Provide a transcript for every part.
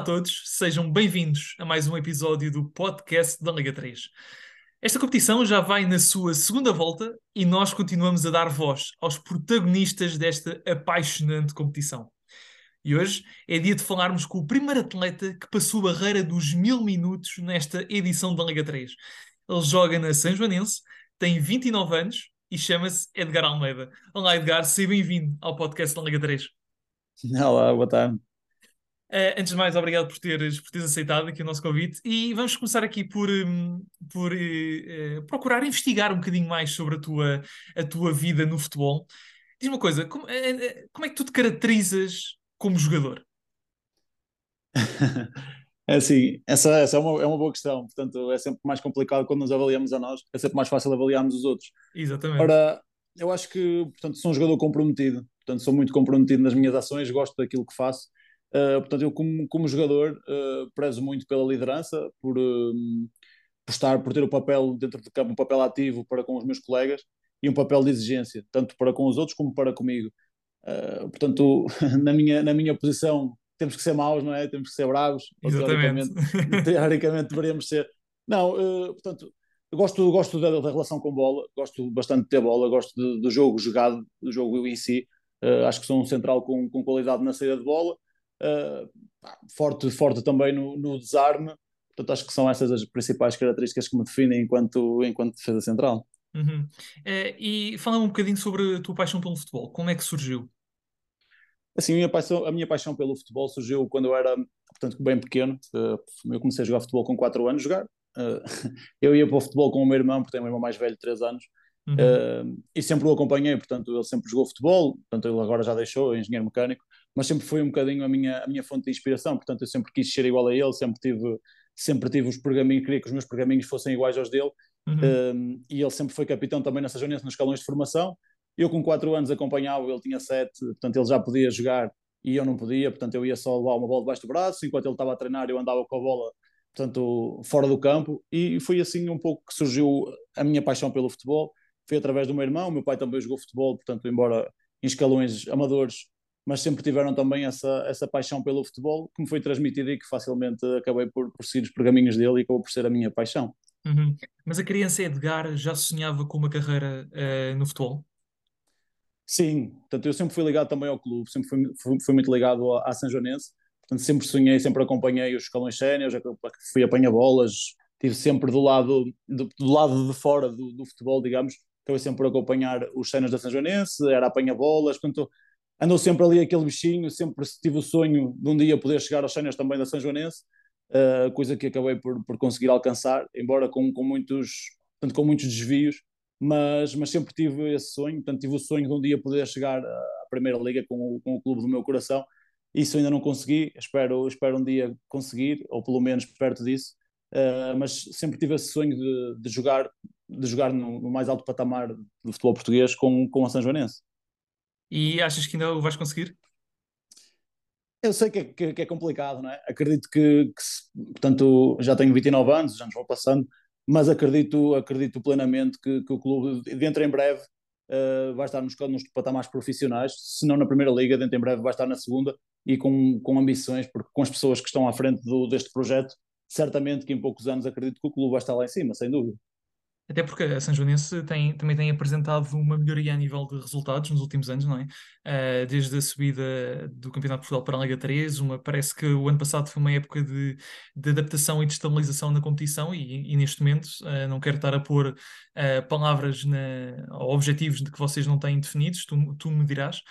A todos, sejam bem-vindos a mais um episódio do podcast da Liga 3. Esta competição já vai na sua segunda volta e nós continuamos a dar voz aos protagonistas desta apaixonante competição. E hoje é dia de falarmos com o primeiro atleta que passou a barreira dos mil minutos nesta edição da Liga 3. Ele joga na São Joanense, tem 29 anos e chama-se Edgar Almeida. Olá, Edgar, seja bem-vindo ao podcast da Liga 3. Olá, boa tarde. Uh, antes de mais, obrigado por teres, por teres aceitado aqui o nosso convite e vamos começar aqui por, um, por uh, procurar investigar um bocadinho mais sobre a tua, a tua vida no futebol. Diz uma coisa, como, como é que tu te caracterizas como jogador? É assim, essa, essa é, uma, é uma boa questão, portanto é sempre mais complicado quando nos avaliamos a nós, é sempre mais fácil avaliarmos os outros. Exatamente. Ora, eu acho que, portanto, sou um jogador comprometido, portanto sou muito comprometido nas minhas ações, gosto daquilo que faço, uh, portanto eu como, como jogador uh, prezo muito pela liderança, por, uh, por estar, por ter o papel dentro de campo, um papel ativo para com os meus colegas e um papel de exigência, tanto para com os outros como para comigo. Uh, portanto, na minha, na minha posição, temos que ser maus, não é? Temos que ser bravos. Exatamente. Teoricamente, teoricamente deveríamos ser. Não, portanto, gosto, gosto da, da, relação com bola, gosto bastante de ter bola, gosto de, do jogo jogado, do jogo em si. Acho que sou um central com, com qualidade na saída de bola, forte, forte também no, no desarme. Portanto, acho que são essas as principais características que me definem enquanto, enquanto defesa central. Uhum. É, e fala um bocadinho sobre a tua paixão pelo futebol. Como é que surgiu? Assim, a minha paixão, a minha paixão pelo futebol surgiu quando eu era, portanto, bem pequeno. Eh, eu comecei a jogar futebol com 4 anos. Jogar. Eh, eu ia para o futebol com o meu irmão, porque tenho um irmão mais velho, 3 anos. Uhum. Uh, e sempre o acompanhei, portanto, ele sempre jogou futebol, portanto, ele agora já deixou, é engenheiro mecânico, mas sempre foi um bocadinho a minha, a minha fonte de inspiração, portanto, eu sempre quis ser igual a ele, sempre tive, sempre tive os pergaminhos, queria que os meus pergaminhos fossem iguais aos dele, uhum. uh, e ele sempre foi capitão também nessa jornada nos escalões de formação. Eu, com 4 anos, acompanhava, ele tinha 7, portanto, ele já podia jogar e eu não podia, portanto, eu ia só levar uma bola debaixo do braço, enquanto ele estava a treinar, eu andava com a bola portanto, fora do campo, e foi assim um pouco que surgiu a minha paixão pelo futebol foi através do meu irmão, o meu pai também jogou futebol, portanto, embora em escalões amadores, mas sempre tiveram também essa, essa paixão pelo futebol que me foi transmitida e que facilmente acabei por, por seguir os pergaminhos dele e acabou por ser a minha paixão. Uhum. Mas a criança Edgar já sonhava com uma carreira uh, no futebol? Sim, portanto, eu sempre fui ligado também ao clube, sempre fui, fui, fui muito ligado à, à São Joanense, portanto, sempre sonhei, sempre acompanhei os escalões séniores, fui apanhar bolas, estive sempre do lado, do, do lado de fora do, do futebol, digamos, acabei sempre por acompanhar os cenas da São Joanense, era apanha-bolas, portanto, andou sempre ali aquele bichinho, sempre tive o sonho de um dia poder chegar aos cenas também da São Joanense, uh, coisa que acabei por, por conseguir alcançar, embora com, com, muitos, portanto, com muitos desvios, mas, mas sempre tive esse sonho, portanto, tive o sonho de um dia poder chegar à Primeira Liga com o, com o clube do meu coração, isso ainda não consegui, espero, espero um dia conseguir, ou pelo menos perto disso, uh, mas sempre tive esse sonho de, de jogar de jogar no, no, mais alto patamar do futebol português com, com a São Joanense. E achas que ainda o vais conseguir? Eu sei que é, que, é complicado, não é? Acredito que, que, portanto, já tenho 29 anos, já nos vão passando, mas acredito, acredito plenamente que, que o clube, dentro em breve, uh, vai estar nos, nos patamares profissionais, se não na primeira liga, dentro em breve vai estar na segunda e com, com ambições, porque com as pessoas que estão à frente do, deste projeto, certamente que em poucos anos acredito que o clube vai estar lá em cima, sem dúvida. Até porque a São Joanense tem, também tem apresentado uma melhoria a nível de resultados nos últimos anos, não é? Uh, desde a subida do Campeonato de Portugal para a Liga 3, uma, parece que o ano passado foi uma época de, de adaptação e de estabilização na competição e, e neste momento uh, não quero estar a pôr uh, palavras na, ou objetivos de que vocês não têm definidos, tu, tu me dirás,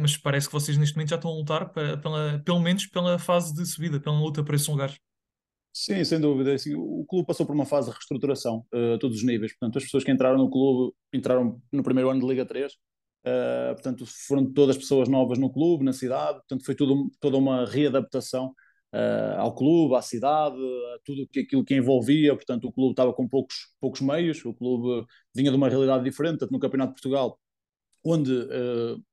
mas parece que vocês neste momento já estão a lutar para, pela, pelo menos pela fase de subida, pela luta por esses lugares. Sim, sem dúvida. Assim, o clube passou por uma fase de reestruturação uh, a todos os níveis. Portanto, as pessoas que entraram no clube entraram no primeiro ano de Liga 3. Uh, eh, portanto, foram todas pessoas novas no clube, na cidade. Portanto, foi tudo, toda uma readaptação uh, ao clube, à cidade, a tudo que, aquilo que envolvia. Portanto, o clube estava com poucos, poucos meios. O clube vinha de uma realidade diferente. Portanto, no Campeonato de Portugal, onde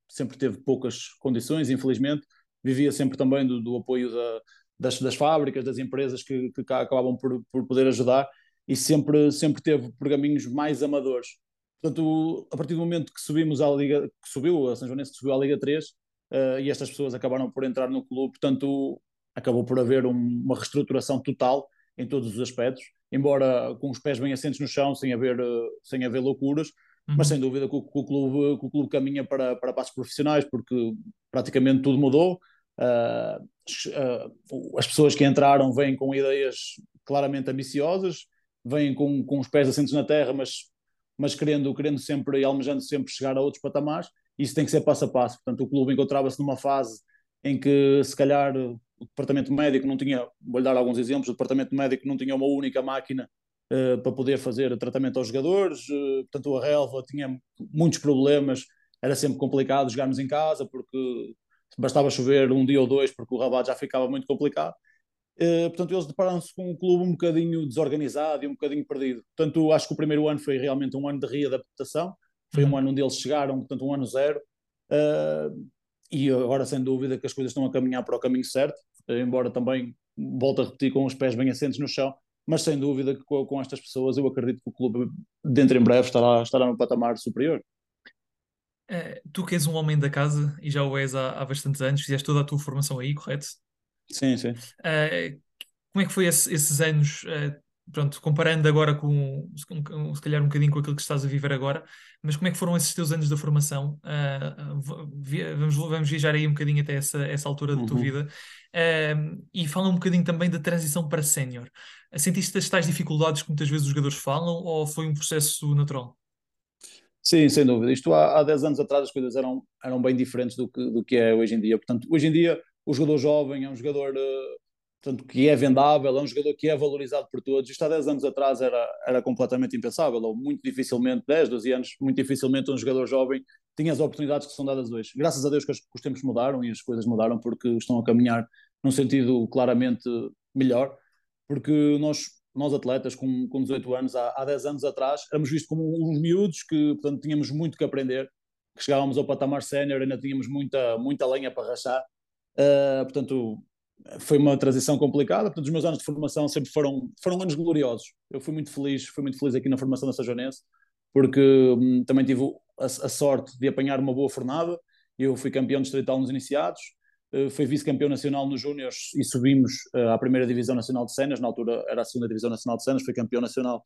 sempre teve poucas condições, infelizmente, vivia sempre também do, do apoio da das, das fábricas, das empresas que, que acabavam por, por poder ajudar e sempre, sempre teve pergaminhos mais amadores. Portanto, a partir do momento que subimos à Liga, que subiu, a São Joanense que subiu à Liga 3, uh, eh, e estas pessoas acabaram por entrar no clube, portanto, acabou por haver um, uma reestruturação total em todos os aspectos, embora com os pés bem assentes no chão, sem haver, sem haver loucuras, uhum. mas sem dúvida que o, que o, clube, que o clube caminha para, para passos profissionais, porque praticamente tudo mudou. Uh, as pessoas que entraram vêm com ideias claramente ambiciosas, vêm com, com os pés assentes na terra, mas, mas querendo, querendo sempre e almejando sempre chegar a outros patamares. Isso tem que ser passo a passo. Portanto, o clube encontrava-se numa fase em que, se calhar, o departamento médico não tinha, vou-lhe dar alguns exemplos, o departamento médico não tinha uma única máquina uh, para poder fazer tratamento aos jogadores, uh, portanto a relva tinha muitos problemas, era sempre complicado jogarmos em casa, porque bastava chover um dia ou dois, porque o rabat já ficava muito complicado. Uh, portanto, eles deparam-se com um clube um bocadinho desorganizado e um bocadinho perdido. Portanto, acho que o primeiro ano foi realmente um ano de readaptação, foi um uhum. ano onde eles chegaram, portanto, um ano zero. Uh, e agora sem dúvida que as coisas estão a caminhar para o caminho certo, embora também, volto a repetir, com os pés bem assentes no chão, mas sem dúvida que com, com estas pessoas eu acredito que o clube dentro em breve estará, estará no patamar superior. É, tu que és um homem da casa e já o és há, há bastantes anos, fizeste toda a tua formação aí, correto? Sim, sim. É, como é que foi esse, esses anos é, pronto, comparando agora com, se calhar um bocadinho com aquilo que estás a viver agora, mas como é que foram esses teus anos da formação? Uh, vamos, vamos viajar aí um bocadinho até essa, essa altura da tua uhum. vida uh, e fala um bocadinho também da transição para sénior. Sentiste as tais dificuldades que muitas vezes os jogadores falam ou foi um processo natural? Sim, sem dúvida. Isto há, há 10 anos atrás as coisas eram, eram bem diferentes do que, do que é hoje em dia. Portanto, hoje em dia o jogador jovem é um jogador uh, portanto, que é vendável, é um jogador que é valorizado por todos. Isto há 10 anos atrás era, era completamente impensável, ou muito dificilmente, 10, 12 anos, muito dificilmente um jogador jovem tinha as oportunidades que são dadas hoje. Graças a Deus que os, os tempos mudaram e as coisas mudaram porque estão a caminhar num sentido claramente melhor, porque nós, nós atletas com, com 18 anos, há, há 10 anos atrás, éramos vistos como uns miúdos que, portanto, tínhamos muito que aprender, que chegávamos ao patamar sénior, ainda tínhamos muita, muita lenha para rachar, uh, portanto, foi uma transição complicada, portanto os meus anos de formação sempre foram, foram anos gloriosos. Eu fui muito feliz, fui muito feliz aqui na formação da Sajonense, porque hum, também tive a, a, sorte de apanhar uma boa fornada. Eu fui campeão distrital nos iniciados, uh, fui vice-campeão nacional nos júniores e subimos uh, à primeira divisão nacional de cenas, na altura era a segunda divisão nacional de cenas, fui campeão nacional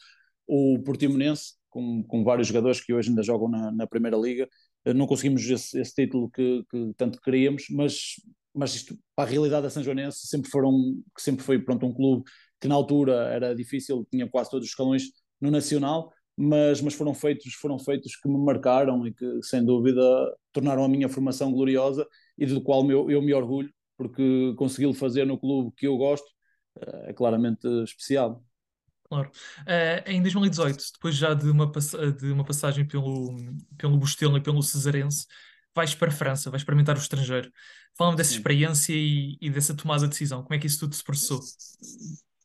o Portimonense, com, com vários jogadores que hoje ainda jogam na, na primeira liga. Uh, não conseguimos esse, esse título que, que tanto queríamos, mas mas isto, para a realidade da São Joanense, sempre, foram, sempre foi pronto, um clube que na altura era difícil, tinha quase todos os escalões no Nacional, mas, mas foram, feitos, foram feitos que me marcaram e que, sem dúvida, tornaram a minha formação gloriosa e do qual eu, eu me orgulho, porque consegui fazer no clube que eu gosto eh, é claramente especial. Claro. Uh, em 2018, depois já de uma, de uma passagem pelo, pelo Bustelo e pelo Cesarense, vais para a França, vais experimentar o estrangeiro. Fala-me dessa Sim. experiência e, e, dessa tomada de decisão. Como é que isso tudo se processou?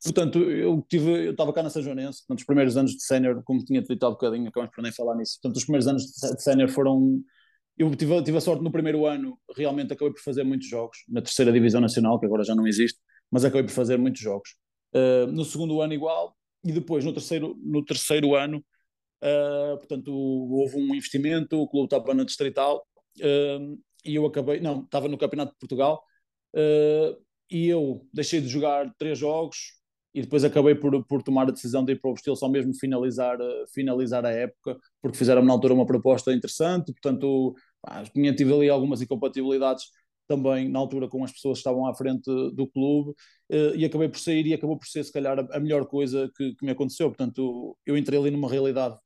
Portanto, eu tive, eu estava cá na São Joanense, portanto, os primeiros anos de sénior, como tinha dito há bocadinho, acabamos por nem falar nisso. Portanto, os primeiros anos de sénior foram. Eu tive, tive a sorte no primeiro ano, realmente acabei por fazer muitos jogos, na terceira divisão nacional, que agora já não existe, mas acabei por fazer muitos jogos. Uh, no segundo ano, igual, e depois no terceiro, no terceiro ano, uh, portanto, houve um investimento, o clube estava na distrital, uh, e eu acabei, não, estava no Campeonato de Portugal e eu deixei de jogar três jogos e depois acabei por, por tomar a decisão de ir para o Estil só mesmo finalizar, uh, finalizar a época, porque fizeram na altura uma proposta interessante, portanto, pá, tive ali algumas incompatibilidades também na altura com as pessoas que estavam à frente do clube uh, e acabei por sair e acabou por ser se calhar a, a melhor coisa que, que me aconteceu, portanto eu entrei ali numa realidade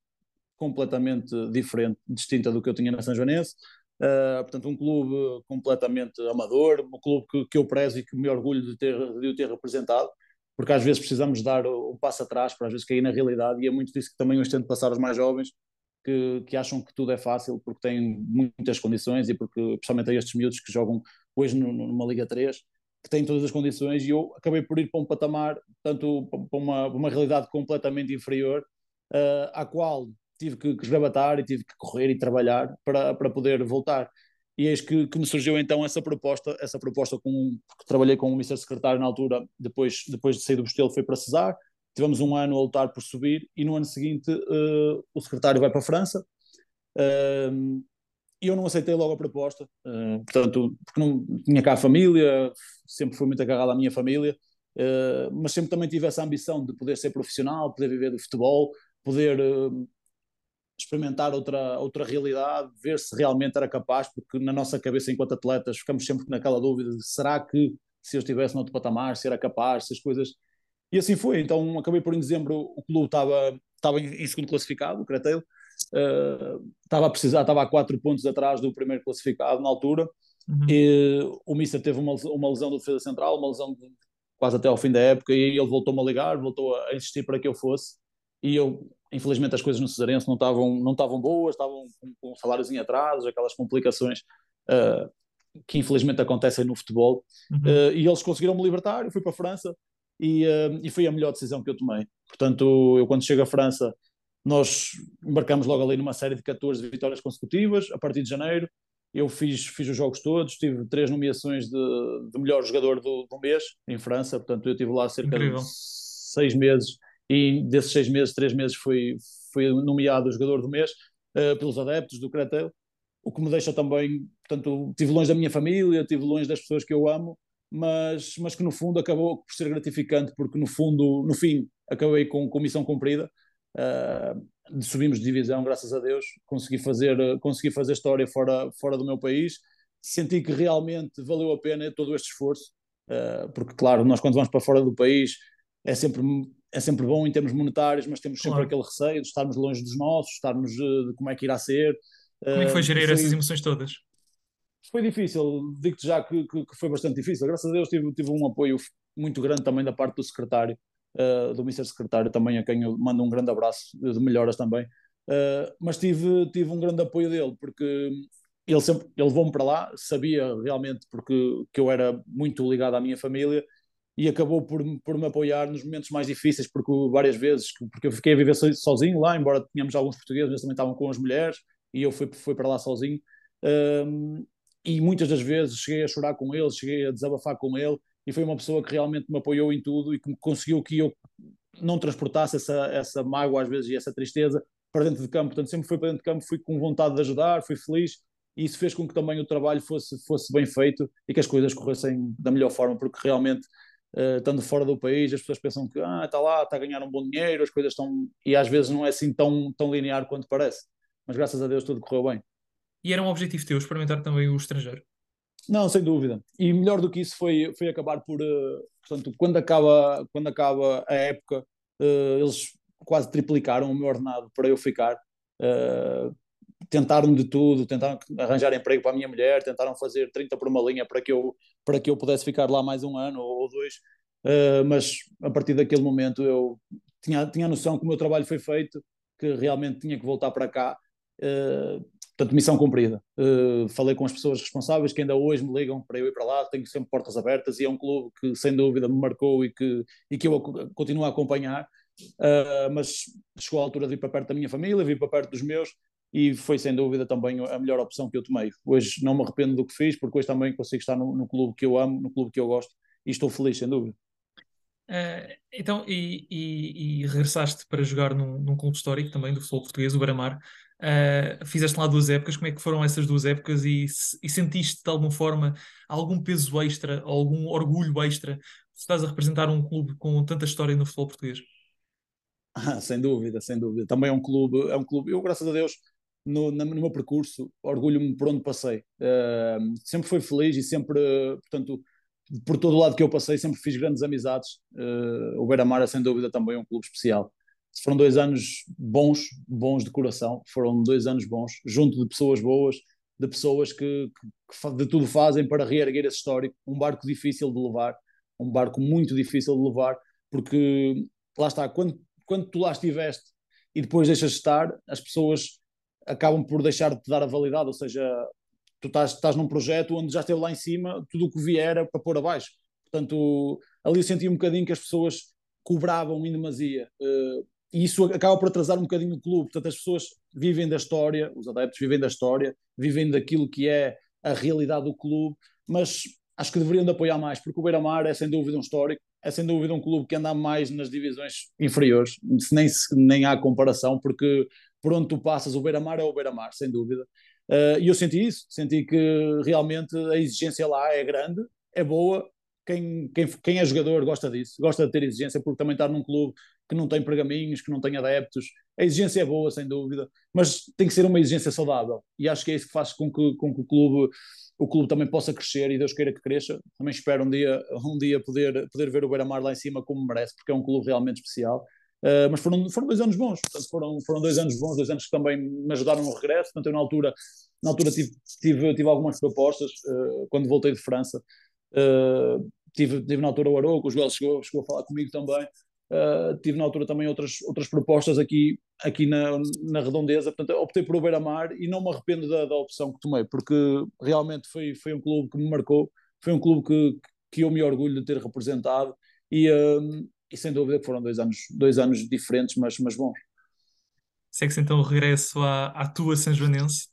completamente diferente, distinta do que eu tinha na São Joanense, Uh, portanto, um clube completamente amador, um clube que, que eu prezo e que me orgulho de, ter, de o ter representado, porque às vezes precisamos dar um passo atrás para às vezes cair na realidade, e é muito disso que também eu tento passar aos mais jovens, que, que acham que tudo é fácil porque têm muitas condições e porque, principalmente a estes miúdos que jogam hoje numa Liga 3, que têm todas as condições, e eu acabei por ir para um patamar, tanto para uma, uma realidade completamente inferior, uh, à qual tive que, que esgravatar e tive que correr e trabalhar para, para poder voltar. E eis que, que me surgiu então essa proposta, essa proposta com, porque trabalhei com o Ministério Secretário na altura, depois, depois de sair do Bostelo foi para Cesar, tivemos um ano a lutar por subir e no ano seguinte uh, o secretário vai para a França. Uh, eu não aceitei logo a proposta, uh, portanto, porque não tinha cá a família, sempre fui muito agarrado à minha família, uh, mas sempre também tive essa ambição de poder ser profissional, poder viver do futebol, poder experimentar outra, outra realidade, ver se realmente era capaz, porque na nossa cabeça, enquanto atletas, ficamos sempre naquela dúvida de será que se eu estivesse no outro patamar, se era capaz, se as coisas. E assim foi. Então acabei por em dezembro, o clube estava, estava em segundo classificado, o Creteiro, uh, estava a precisar, estava a quatro pontos atrás do primeiro classificado na altura. Uhum. E o Mister teve uma, uma lesão do defesa central, uma lesão de, quase até ao fim da época, e ele voltou-me a ligar, voltou a insistir para que eu fosse. E eu infelizmente as coisas no Cesarense não estavam não estavam boas, estavam com, com saláriozinho em atraso, aquelas complicações uh, que infelizmente acontecem no futebol. Uhum. Uh, e eles conseguiram me libertar, eu fui para a França e, uh, e foi a melhor decisão que eu tomei. Portanto, eu quando chego à França, nós embarcamos logo ali numa série de 14 vitórias consecutivas, a partir de janeiro. Eu fiz, fiz os jogos todos, tive três nomeações de, de melhor jogador do, do mês em França, portanto eu estive lá cerca Incrível. de seis meses e desses seis meses, três meses fui, fui nomeado jogador do mês uh, pelos adeptos do Cretel, o que me deixa também, portanto, estive longe da minha família, estive longe das pessoas que eu amo, mas, mas que no fundo acabou por ser gratificante, porque no fundo, no fim, acabei com, com missão cumprida, uh, subimos de divisão, graças a Deus, consegui fazer, consegui fazer história fora, fora do meu país, senti que realmente valeu a pena todo este esforço, uh, porque claro, nós quando vamos para fora do país, é sempre é sempre bom em termos monetários, mas temos sempre claro. aquele receio de estarmos longe dos nossos, estarmos uh, de como é que irá ser. Como é que foi eh, gerir foi, essas emoções todas? Foi difícil, digo-te já que, que, que, foi bastante difícil. Graças a Deus tive, tive um apoio muito grande também da parte do secretário, uh, do Mr. Secretário, também a quem eu mando um grande abraço de melhoras também. Uh, mas tive, tive um grande apoio dele, porque ele sempre ele levou-me para lá, sabia realmente porque que eu era muito ligado à minha família e acabou por, por me apoiar nos momentos mais difíceis, porque várias vezes, porque eu fiquei a viver sozinho lá, embora tínhamos alguns portugueses, eles também estavam com as mulheres, e eu fui, fui para lá sozinho. Um, e muitas das vezes cheguei a chorar com ele, cheguei a desabafar com ele, e foi uma pessoa que realmente me apoiou em tudo e que conseguiu que eu não transportasse essa, essa mágoa às vezes e essa tristeza para dentro de campo. Portanto, sempre fui para dentro de campo, fui com vontade de ajudar, fui feliz, e isso fez com que também o trabalho fosse, fosse bem feito e que as coisas corressem da melhor forma, porque realmente uh, estando fora do país, as pessoas pensam que ah, está lá, está a ganhar um bom dinheiro, as coisas estão. E às vezes não é assim tão, tão linear quanto parece. Mas graças a Deus tudo correu bem. E era um objetivo teu experimentar também o estrangeiro? Não, sem dúvida. E melhor do que isso foi, foi acabar por. Uh, portanto, quando acaba, quando acaba a época, uh, eles quase triplicaram o meu ordenado para eu ficar. Uh, tentaram de tudo, tentaram arranjar emprego para a minha mulher, tentaram fazer 30 por uma linha para que eu, para que eu pudesse ficar lá mais um ano ou dois, uh, mas a partir daquele momento eu tinha, tinha noção que o meu trabalho foi feito, que realmente tinha que voltar para cá, uh, portanto, missão cumprida. Uh, falei com as pessoas responsáveis que ainda hoje me ligam para eu ir para lá, tenho sempre portas abertas e é um clube que sem dúvida me marcou e que, e que eu continuo a acompanhar, mas chegou a altura de ir para perto da minha família, vir para perto dos meus, e foi sem dúvida também a melhor opção que eu tomei. Hoje não me arrependo do que fiz, porque hoje também consigo estar no, no clube que eu amo, no clube que eu gosto, e estou feliz, sem dúvida. Uh, então, e, e, e, regressaste para jogar num, num, clube histórico também do futebol português, o Baramar. Uh, fizeste lá duas épocas, como é que foram essas duas épocas e, e sentiste de alguma forma algum peso extra, algum orgulho extra? Estás a representar um clube com tanta história no futebol português? Ah, sem dúvida, sem dúvida. Também é um clube, é um clube. Eu, graças a Deus, no, no meu percurso, orgulho-me por onde passei. Uh, sempre fui feliz e sempre, portanto, por todo o lado que eu passei, sempre fiz grandes amizades. Uh, o Beira-Mar é sem dúvida também um clube especial. Foram dois anos bons, bons de coração, foram dois anos bons, junto de pessoas boas, de pessoas que, que, que de tudo fazem para reerguer esse histórico. Um barco difícil de levar, um barco muito difícil de levar, porque lá está, quando, quando tu lá estiveste e depois deixas de estar, as pessoas acabam por deixar de te dar a validade, ou seja, tu estás, estás num projeto onde já esteve lá em cima, tudo o que vier era para pôr abaixo. Portanto, ali eu senti um bocadinho que as pessoas cobravam em demasia. Uh, e isso acaba por atrasar um bocadinho o clube. Portanto, as pessoas vivem da história, os adeptos vivem da história, vivem daquilo que é a realidade do clube, mas acho que deveriam de apoiar mais, porque o Beira-Mar é sem dúvida um histórico, é sem dúvida um clube que anda mais nas divisões inferiores, nem, nem há comparação, porque por onde tu passas, o Beira-Mar é o Beira-Mar, sem dúvida. Uh, e eu senti isso, senti que realmente a exigência lá é grande, é boa. Quem, quem, quem é jogador gosta disso, gosta de ter exigência, porque também está num clube que não tem pergaminhos, que não tem adeptos. A exigência é boa, sem dúvida, mas tem que ser uma exigência saudável. E acho que é isso que faz com que, com que o clube o clube também possa crescer e Deus queira que cresça. Também espero um dia, um dia poder, poder ver o Beira-Mar lá em cima como merece, porque é um clube realmente especial. Uh, mas foram, foram dois anos bons, portanto, foram, foram dois anos bons, dois anos que também me ajudaram no regresso. Portanto, eu na altura, na altura tive, tive, tive algumas propostas uh, quando voltei de França. Uh, tive, tive na altura o Aroco, o Joel chegou, chegou a falar comigo também. Tive na altura também outras, outras propostas aqui, aqui na, na redondeza, portanto optei por o Beira-Mar e não me arrependo da, da opção que tomei, porque realmente foi, foi um clube que me marcou, foi um clube que, que eu me orgulho de ter representado e, e sem dúvida que foram dois anos, dois anos diferentes, mas, mas bons. Segue-se então o regresso à, à tua São Joanense.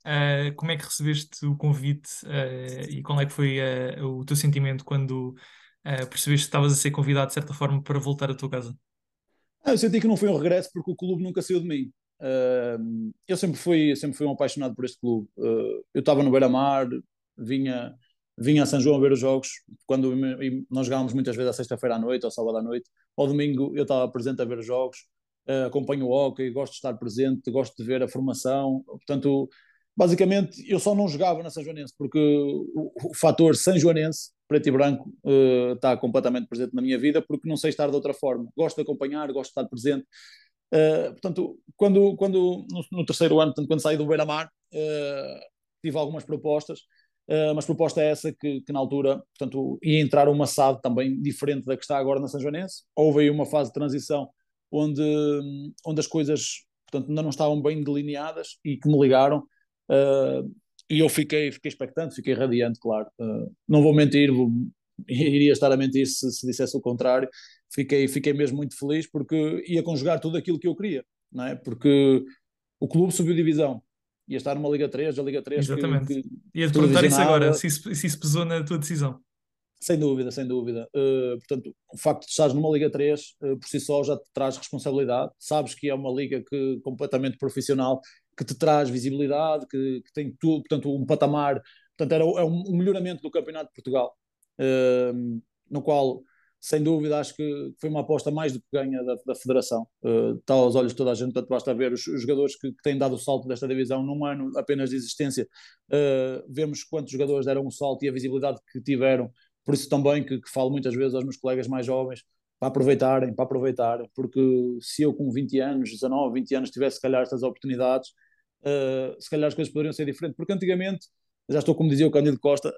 Uh, como é que recebeste o convite e qual é que foi o teu sentimento quando uh, percebeste que estavas a ser convidado de certa forma para voltar à tua casa? Ah, eu senti que não foi um regresso porque o clube nunca saiu de mim. Uh, eu sempre fui, sempre fui um apaixonado por este clube. Uh, eu estava no Beira-Mar, vinha, vinha a São João a ver os jogos, quando nós jogávamos muitas vezes à sexta-feira à noite ou sábado à noite. Ao domingo eu estava presente a ver os jogos, uh, acompanho o hockey, gosto de estar presente, gosto de ver a formação. Portanto, basicamente eu só não jogava na São Joanense porque o, o fator São Joanense preto e branco uh, está completamente presente na minha vida porque não sei estar de outra forma gosto de acompanhar gosto de estar presente uh, portanto quando quando no, no, terceiro ano portanto, quando saí do Beira-Mar uh, tive algumas propostas mas proposta é essa que, que, na altura portanto ia entrar uma SAD também diferente da que está agora na São Joanense houve aí uma fase de transição onde onde as coisas portanto ainda não estavam bem delineadas e que me ligaram Uh, e eu fiquei, fiquei expectante, fiquei radiante, claro. Uh, não vou mentir, vou, iria estar a mentir se, se dissesse o contrário. Fiquei, fiquei mesmo muito feliz porque ia conjugar tudo aquilo que eu queria, não é? Porque o clube subiu divisão, ia estar numa Liga 3, a Liga 3 Exatamente. Que, que ia-te perguntar isso agora, se isso, se isso pesou na tua decisão. Sem dúvida, sem dúvida. Uh, portanto, o facto de estares numa Liga 3 uh, por si só já te traz responsabilidade. Sabes que é uma liga que completamente profissional que te traz visibilidade, que, que tem tudo, portanto, um patamar. Portanto, era, é um, melhoramento do Campeonato de Portugal, uh, no qual, sem dúvida, acho que foi uma aposta mais do que ganha da, da Federação. Uh, está aos olhos de toda a gente, portanto, basta ver os, os jogadores que, que, têm dado o salto desta divisão num ano apenas de existência. Uh, vemos quantos jogadores deram um salto e a visibilidade que tiveram. Por isso também que, que falo muitas vezes aos meus colegas mais jovens, para aproveitarem, para aproveitarem, porque se eu com 20 anos, 19, 20 anos tivesse se calhar estas oportunidades, uh, se calhar as coisas poderiam ser diferentes, porque antigamente, já estou como dizia o Cândido Costa,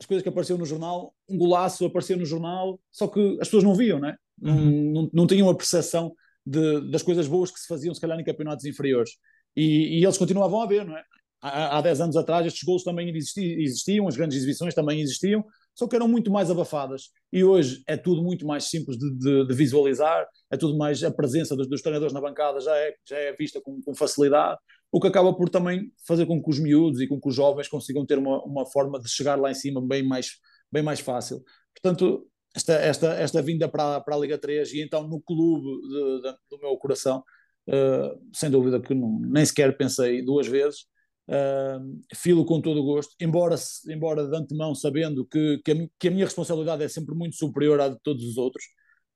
as coisas que apareciam no jornal, um golaço aparecia no jornal, só que as pessoas não viam, né? Uhum. não, não, não tinham a percepção de, das coisas boas que se faziam, se calhar, em campeonatos inferiores. E, e eles continuavam a ver, não é? Há, há 10 anos atrás estes gols também existiam, as grandes exibições também existiam, só que eram muito mais abafadas. E hoje é tudo muito mais simples de, de, de visualizar, é tudo mais. A presença dos, dos treinadores na bancada já é, já é vista com, com, facilidade, o que acaba por também fazer com que os miúdos e com que os jovens consigam ter uma, uma forma de chegar lá em cima bem mais, bem mais fácil. Portanto, esta, esta, esta vinda para, para a Liga 3 e então no clube de, de, do meu coração, uh, sem dúvida que não, nem sequer pensei duas vezes. Uh, filo com todo o gosto, embora, embora de antemão sabendo que, que a, que, a, minha responsabilidade é sempre muito superior à de todos os outros,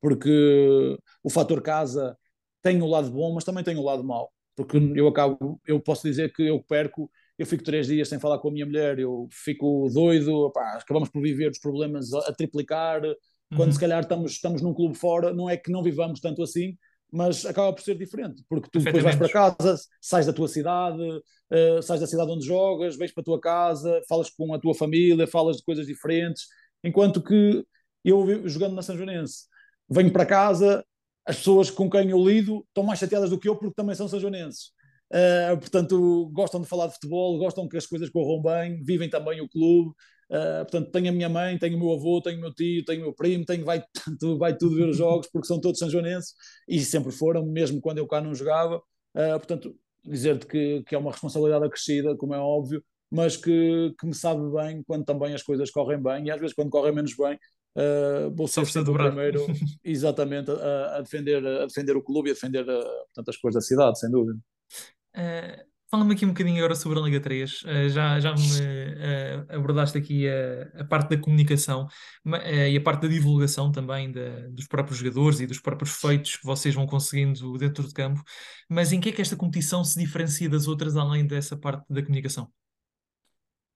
porque o fator casa tem o lado bom, mas também tem o lado mau, porque eu acabo, eu posso dizer que eu perco, eu fico três dias sem falar com a minha mulher, eu fico doido, acabamos por viver os problemas a, a triplicar, uhum. quando se calhar estamos, estamos num clube fora, não é que não vivamos tanto assim, mas acaba por ser diferente, porque tu depois vais para casa, sais da tua cidade, uh, sais da cidade onde jogas, vais para a tua casa, falas com a tua família, falas de coisas diferentes, enquanto que eu, jogando na São Joanense, venho para casa, as pessoas com quem eu lido estão mais chateadas do que eu porque também são sanjonenses. Uh, portanto, gostam de falar de futebol, gostam que as coisas corram bem, vivem também o clube. Uh, portanto, tenho a minha mãe, tenho o meu avô, tenho o meu tio, tenho o meu primo, tenho, vai, tudo, vai tudo ver os jogos porque são todos sanjonenses e sempre foram, mesmo quando eu cá não jogava. Uh, portanto, dizer-te que, que é uma responsabilidade acrescida, como é óbvio, mas que, que me sabe bem quando também as coisas correm bem e às vezes quando correm menos bem. Uh, vou ser sempre o primeiro, exatamente, a, a, defender, a defender o clube e a defender portanto, as coisas da cidade, sem dúvida. Uh, Fala-me aqui um bocadinho agora sobre a Liga 3. Uh, já, já me uh, abordaste aqui a, a, parte da comunicação uh, e a parte da divulgação também da, dos próprios jogadores e dos próprios feitos que vocês vão conseguindo dentro de campo. Mas em que é que esta competição se diferencia das outras além dessa parte da comunicação?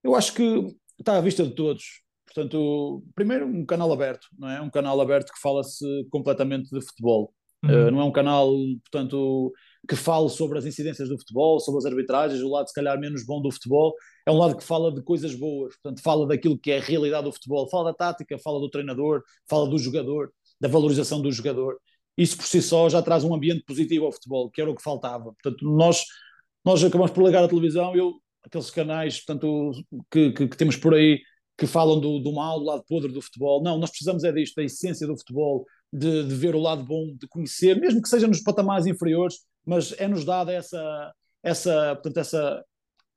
Eu acho que está à vista de todos. Portanto, primeiro, um canal aberto, não é? Um canal aberto que fala-se completamente de futebol. Uhum. não é um canal, portanto, que fale sobre as incidências do futebol, sobre as arbitragens, o lado se calhar menos bom do futebol, é um lado que fala de coisas boas, portanto fala daquilo que é a realidade do futebol, fala da tática, fala do treinador, fala do jogador, da valorização do jogador. Isso por si só já traz um ambiente positivo ao futebol, que era o que faltava. Portanto, nós, nós acabamos por ligar a televisão, eu, aqueles canais portanto, que, que, que temos por aí que falam do, do mal, do lado podre do futebol. Não, nós precisamos é disto, da essência do futebol, de, de, ver o lado bom, de conhecer, mesmo que seja nos patamares inferiores, mas é-nos dada essa, essa, portanto, essa,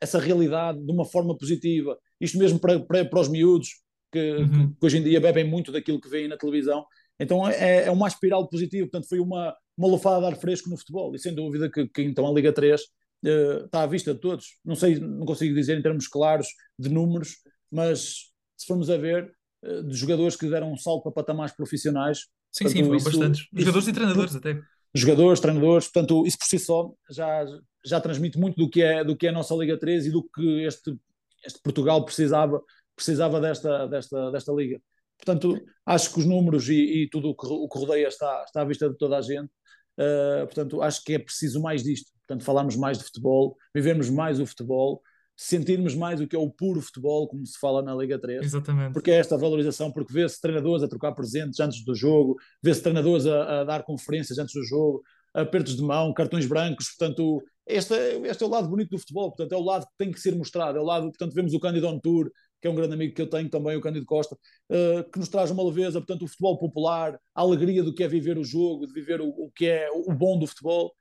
essa realidade de uma forma positiva. Isto mesmo para, para, para os miúdos, que, uhum. que, hoje em dia bebem muito daquilo que veem na televisão. Então é, é uma espiral positiva, portanto foi uma, uma lufada de ar fresco no futebol, e sem dúvida que, que então a Liga 3 uh, eh, está à vista de todos. Não sei, não consigo dizer em termos claros de números, mas se formos a ver, uh, de jogadores que deram um salto para patamares profissionais. Sim, portanto, sim, foram isso, bastantes. Jogadores isso, e treinadores até jogadores, treinadores, portanto, isso por si só já, já transmite muito do que, é, do que é a nossa Liga 3 e do que este, este Portugal precisava, precisava desta, desta, desta Liga. Portanto, acho que os números e, e tudo o que, o que rodeia está, está à vista de toda a gente. Uh, portanto, acho que é preciso mais disto. Portanto, falarmos mais de futebol, vivermos mais o futebol, sentirmos mais o que é o puro futebol, como se fala na Liga 3. Exatamente. Porque é esta valorização, porque vê-se treinadores a trocar presentes antes do jogo, vê-se treinadores a, a, dar conferências antes do jogo, apertos de mão, cartões brancos, portanto, este, este é o lado bonito do futebol, portanto, é o lado que tem que ser mostrado, é o lado, portanto, vemos o Cândido on Tour, que é um grande amigo que eu tenho também, o Cândido Costa, uh, que nos traz uma leveza, portanto, o futebol popular, a alegria do que é viver o jogo, de viver o, o que é o bom do futebol,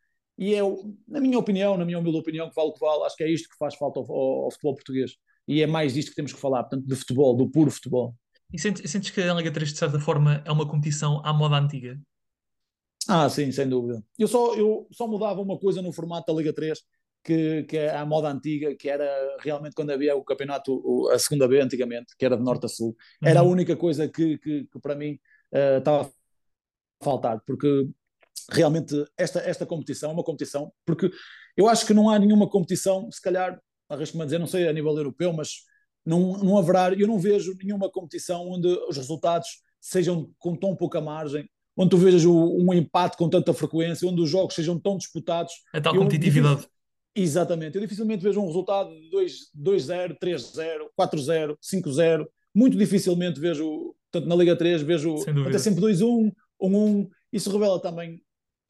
e é, na minha opinião, na minha humilde opinião, que vale o que vale, acho que é isto que faz falta ao, ao, ao futebol português. E é mais disto que temos que falar, portanto, de futebol, do puro futebol. E sentes, sentes que a Liga 3, de certa forma, é uma competição à moda antiga? Ah, sim, sem dúvida. Eu só, eu só mudava uma coisa no formato da Liga 3, que, que é a moda antiga, que era realmente quando havia o campeonato, a segunda B antigamente, que era de norte a sul. Era uhum. a única coisa que, que, que para mim uh, estava a faltar, porque realmente esta, esta competição é uma competição, porque eu acho que não há nenhuma competição, se calhar, arrisco-me a dizer, não sei a nível europeu, mas não, não haverá, eu não vejo nenhuma competição onde os resultados sejam com tão pouca margem, onde tu vejas o, um empate com tanta frequência, onde os jogos sejam tão disputados. É tal competitividade. Exatamente, eu dificilmente vejo um resultado de 2-0, 3-0, 4-0, 5-0, muito dificilmente vejo, tanto na Liga 3, vejo até sempre 2-1, 1-1, isso revela também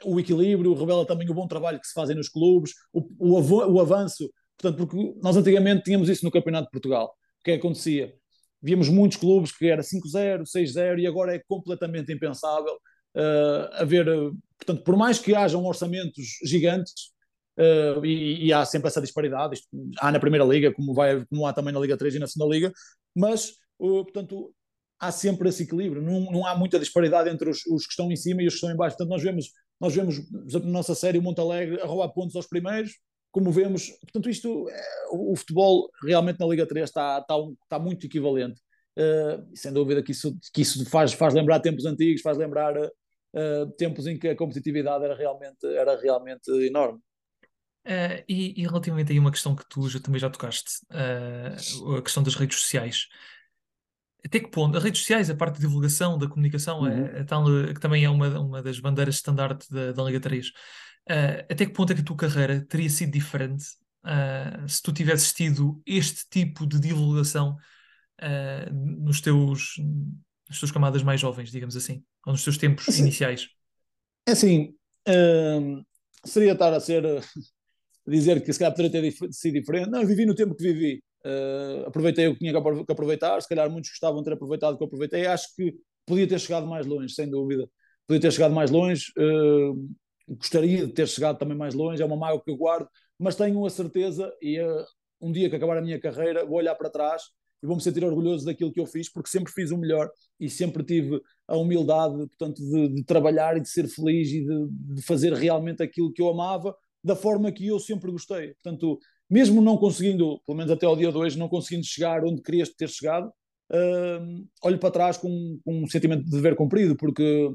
o equilíbrio, revela também o bom trabalho que se fazem nos clubes, o, o, o avanço. Portanto, porque nós antigamente tínhamos isso no Campeonato de Portugal. O que é que acontecia? Víamos muitos clubes que era 5-0, 6-0 e agora é completamente impensável uh, haver. Portanto, por mais que hajam orçamentos gigantes, uh, e, e, há sempre essa disparidade, isto, há na Primeira Liga, como, vai, como há também na Liga 3 e na Segunda Liga, mas, uh, portanto, há sempre esse equilíbrio, não, não há muita disparidade entre os, os, que estão em cima e os que estão em baixo. Portanto, nós vemos nós vemos, por exemplo, na nossa série o Montalegre a roubar pontos aos primeiros, como vemos, portanto, isto, é, o, futebol realmente na Liga 3 está, está, está muito equivalente. Uh, sem dúvida que isso, que isso faz, faz lembrar tempos antigos, faz lembrar uh, tempos em que a competitividade era realmente, era realmente enorme. Uh, e, e, relativamente aí uma questão que tu já, também já tocaste, a questão das redes sociais até que ponto, as redes sociais, a parte de divulgação, da comunicação, é, uhum. é, é tal, que também é uma, uma das bandeiras estandarte da, da Liga 3, uh, eh, até que ponto é que a tua carreira teria sido diferente uh, se tu tivesses tido este tipo de divulgação uh, nos teus, nas tuas camadas mais jovens, digamos assim, ou nos teus tempos assim, iniciais? É assim, hum, seria estar a ser, dizer que se calhar poderia ter sido diferente. Não, eu vivi no tempo que vivi. Uh, aproveitei o que tinha que aproveitar, se calhar muitos gostavam de ter aproveitado o que eu aproveitei. Acho que podia ter chegado mais longe, sem dúvida. Podia ter chegado mais longe, uh, gostaria de ter chegado também mais longe, é uma mágoa que eu guardo, mas tenho a certeza e uh, um dia que acabar a minha carreira vou olhar para trás e vou-me sentir orgulhoso daquilo que eu fiz, porque sempre fiz o melhor e sempre tive a humildade, portanto, de, de trabalhar e de ser feliz e de, de fazer realmente aquilo que eu amava, da forma que eu sempre gostei. Portanto, mesmo não conseguindo, pelo menos até ao dia de hoje, não conseguindo chegar onde querias ter chegado, uh, olho para trás com, com, um sentimento de dever cumprido, porque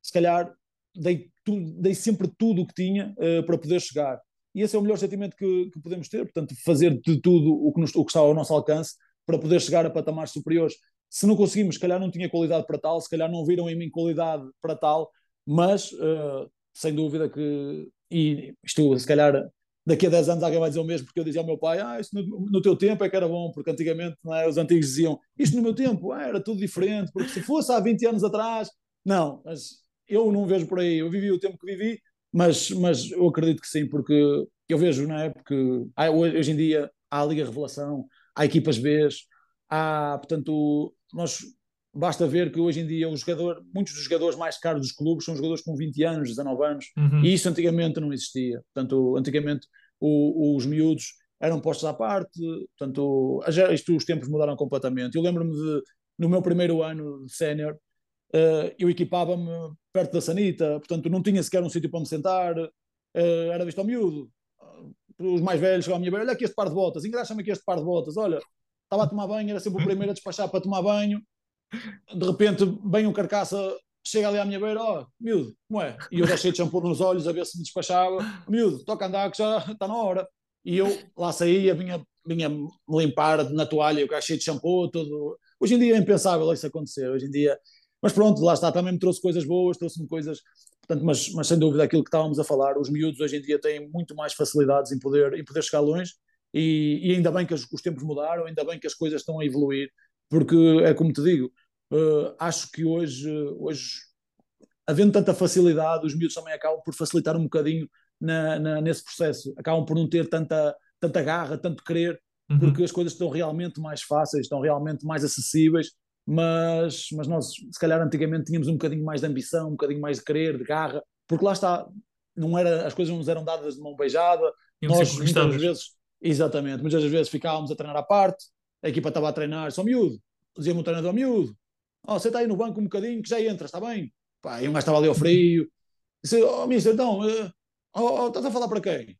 se calhar dei, tu, dei sempre tudo o que tinha uh, para poder chegar. E esse é o melhor sentimento que, que podemos ter, portanto, fazer de tudo o que, nos, o que está ao nosso alcance para poder chegar a patamares superiores. Se não conseguimos, se calhar não tinha qualidade para tal, se calhar não viram em mim qualidade para tal, mas uh, sem dúvida que, e isto se calhar daqui a 10 anos alguém vai dizer o mesmo, porque eu dizia ao meu pai, ah, isso no, no teu tempo é que era bom, porque antigamente é, os antigos diziam, isto no meu tempo ah, era tudo diferente, porque se fosse há 20 anos atrás, não, mas eu não vejo por aí, eu vivi o tempo que vivi, mas, mas eu acredito que sim, porque eu vejo, não é, porque há, hoje em dia há a Liga Revelação, há equipas B, há, portanto, nós basta ver que hoje em dia jogador, muitos dos jogadores mais caros dos clubes são jogadores com 20 anos, 19 anos, uhum. e isso antigamente não existia. Portanto, antigamente o, os miúdos eram postos à parte, portanto, isto, os tempos mudaram completamente. Eu lembro-me de, no meu primeiro ano de sénior, uh, eu equipava-me perto da sanita, portanto, não tinha sequer um sítio para me sentar, uh, era visto ao miúdo. Os mais velhos chegavam a minha beira, olha aqui este par de botas, engraxa-me aqui este par de botas, olha, estava a tomar banho, era sempre o primeiro a despachar para tomar banho, de repente vem um carcaça, chega ali à minha beira, ó, oh, miúdo, como é? E eu deixei de shampoo nos olhos a ver se me despachava, miúdo, toca andar que já está na hora. E eu lá saía, vinha, vinha me limpar na toalha, o cheio de shampoo, tudo. Hoje em dia é impensável isso acontecer, hoje em dia. Mas pronto, lá está, também me trouxe coisas boas, trouxe-me coisas. Portanto, mas, mas sem dúvida aquilo que estávamos a falar, os miúdos hoje em dia têm muito mais facilidades em poder, em poder chegar longe e, e ainda bem que os tempos mudaram, ainda bem que as coisas estão a evoluir porque é como te digo, uh, acho que hoje, hoje, havendo tanta facilidade, os miúdos também acabam por facilitar um bocadinho na, na, nesse processo, acabam por não ter tanta, tanta garra, tanto querer, uhum. porque as coisas estão realmente mais fáceis, estão realmente mais acessíveis, mas, mas nós, se calhar, antigamente tínhamos um bocadinho mais de ambição, um bocadinho mais de querer, de garra, porque lá está, não era, as coisas não nos eram dadas de mão beijada, nós muitas vezes, exatamente, muitas vezes ficávamos a treinar à parte, a equipa estava a treinar, só miúdo, dizia-me o treinador, miúdo, oh, você está aí no banco um bocadinho que já entras, está bem? Pá, e um gajo estava ali ao frio, disse, oh, mister, então, uh, oh, oh, estás a falar para quem?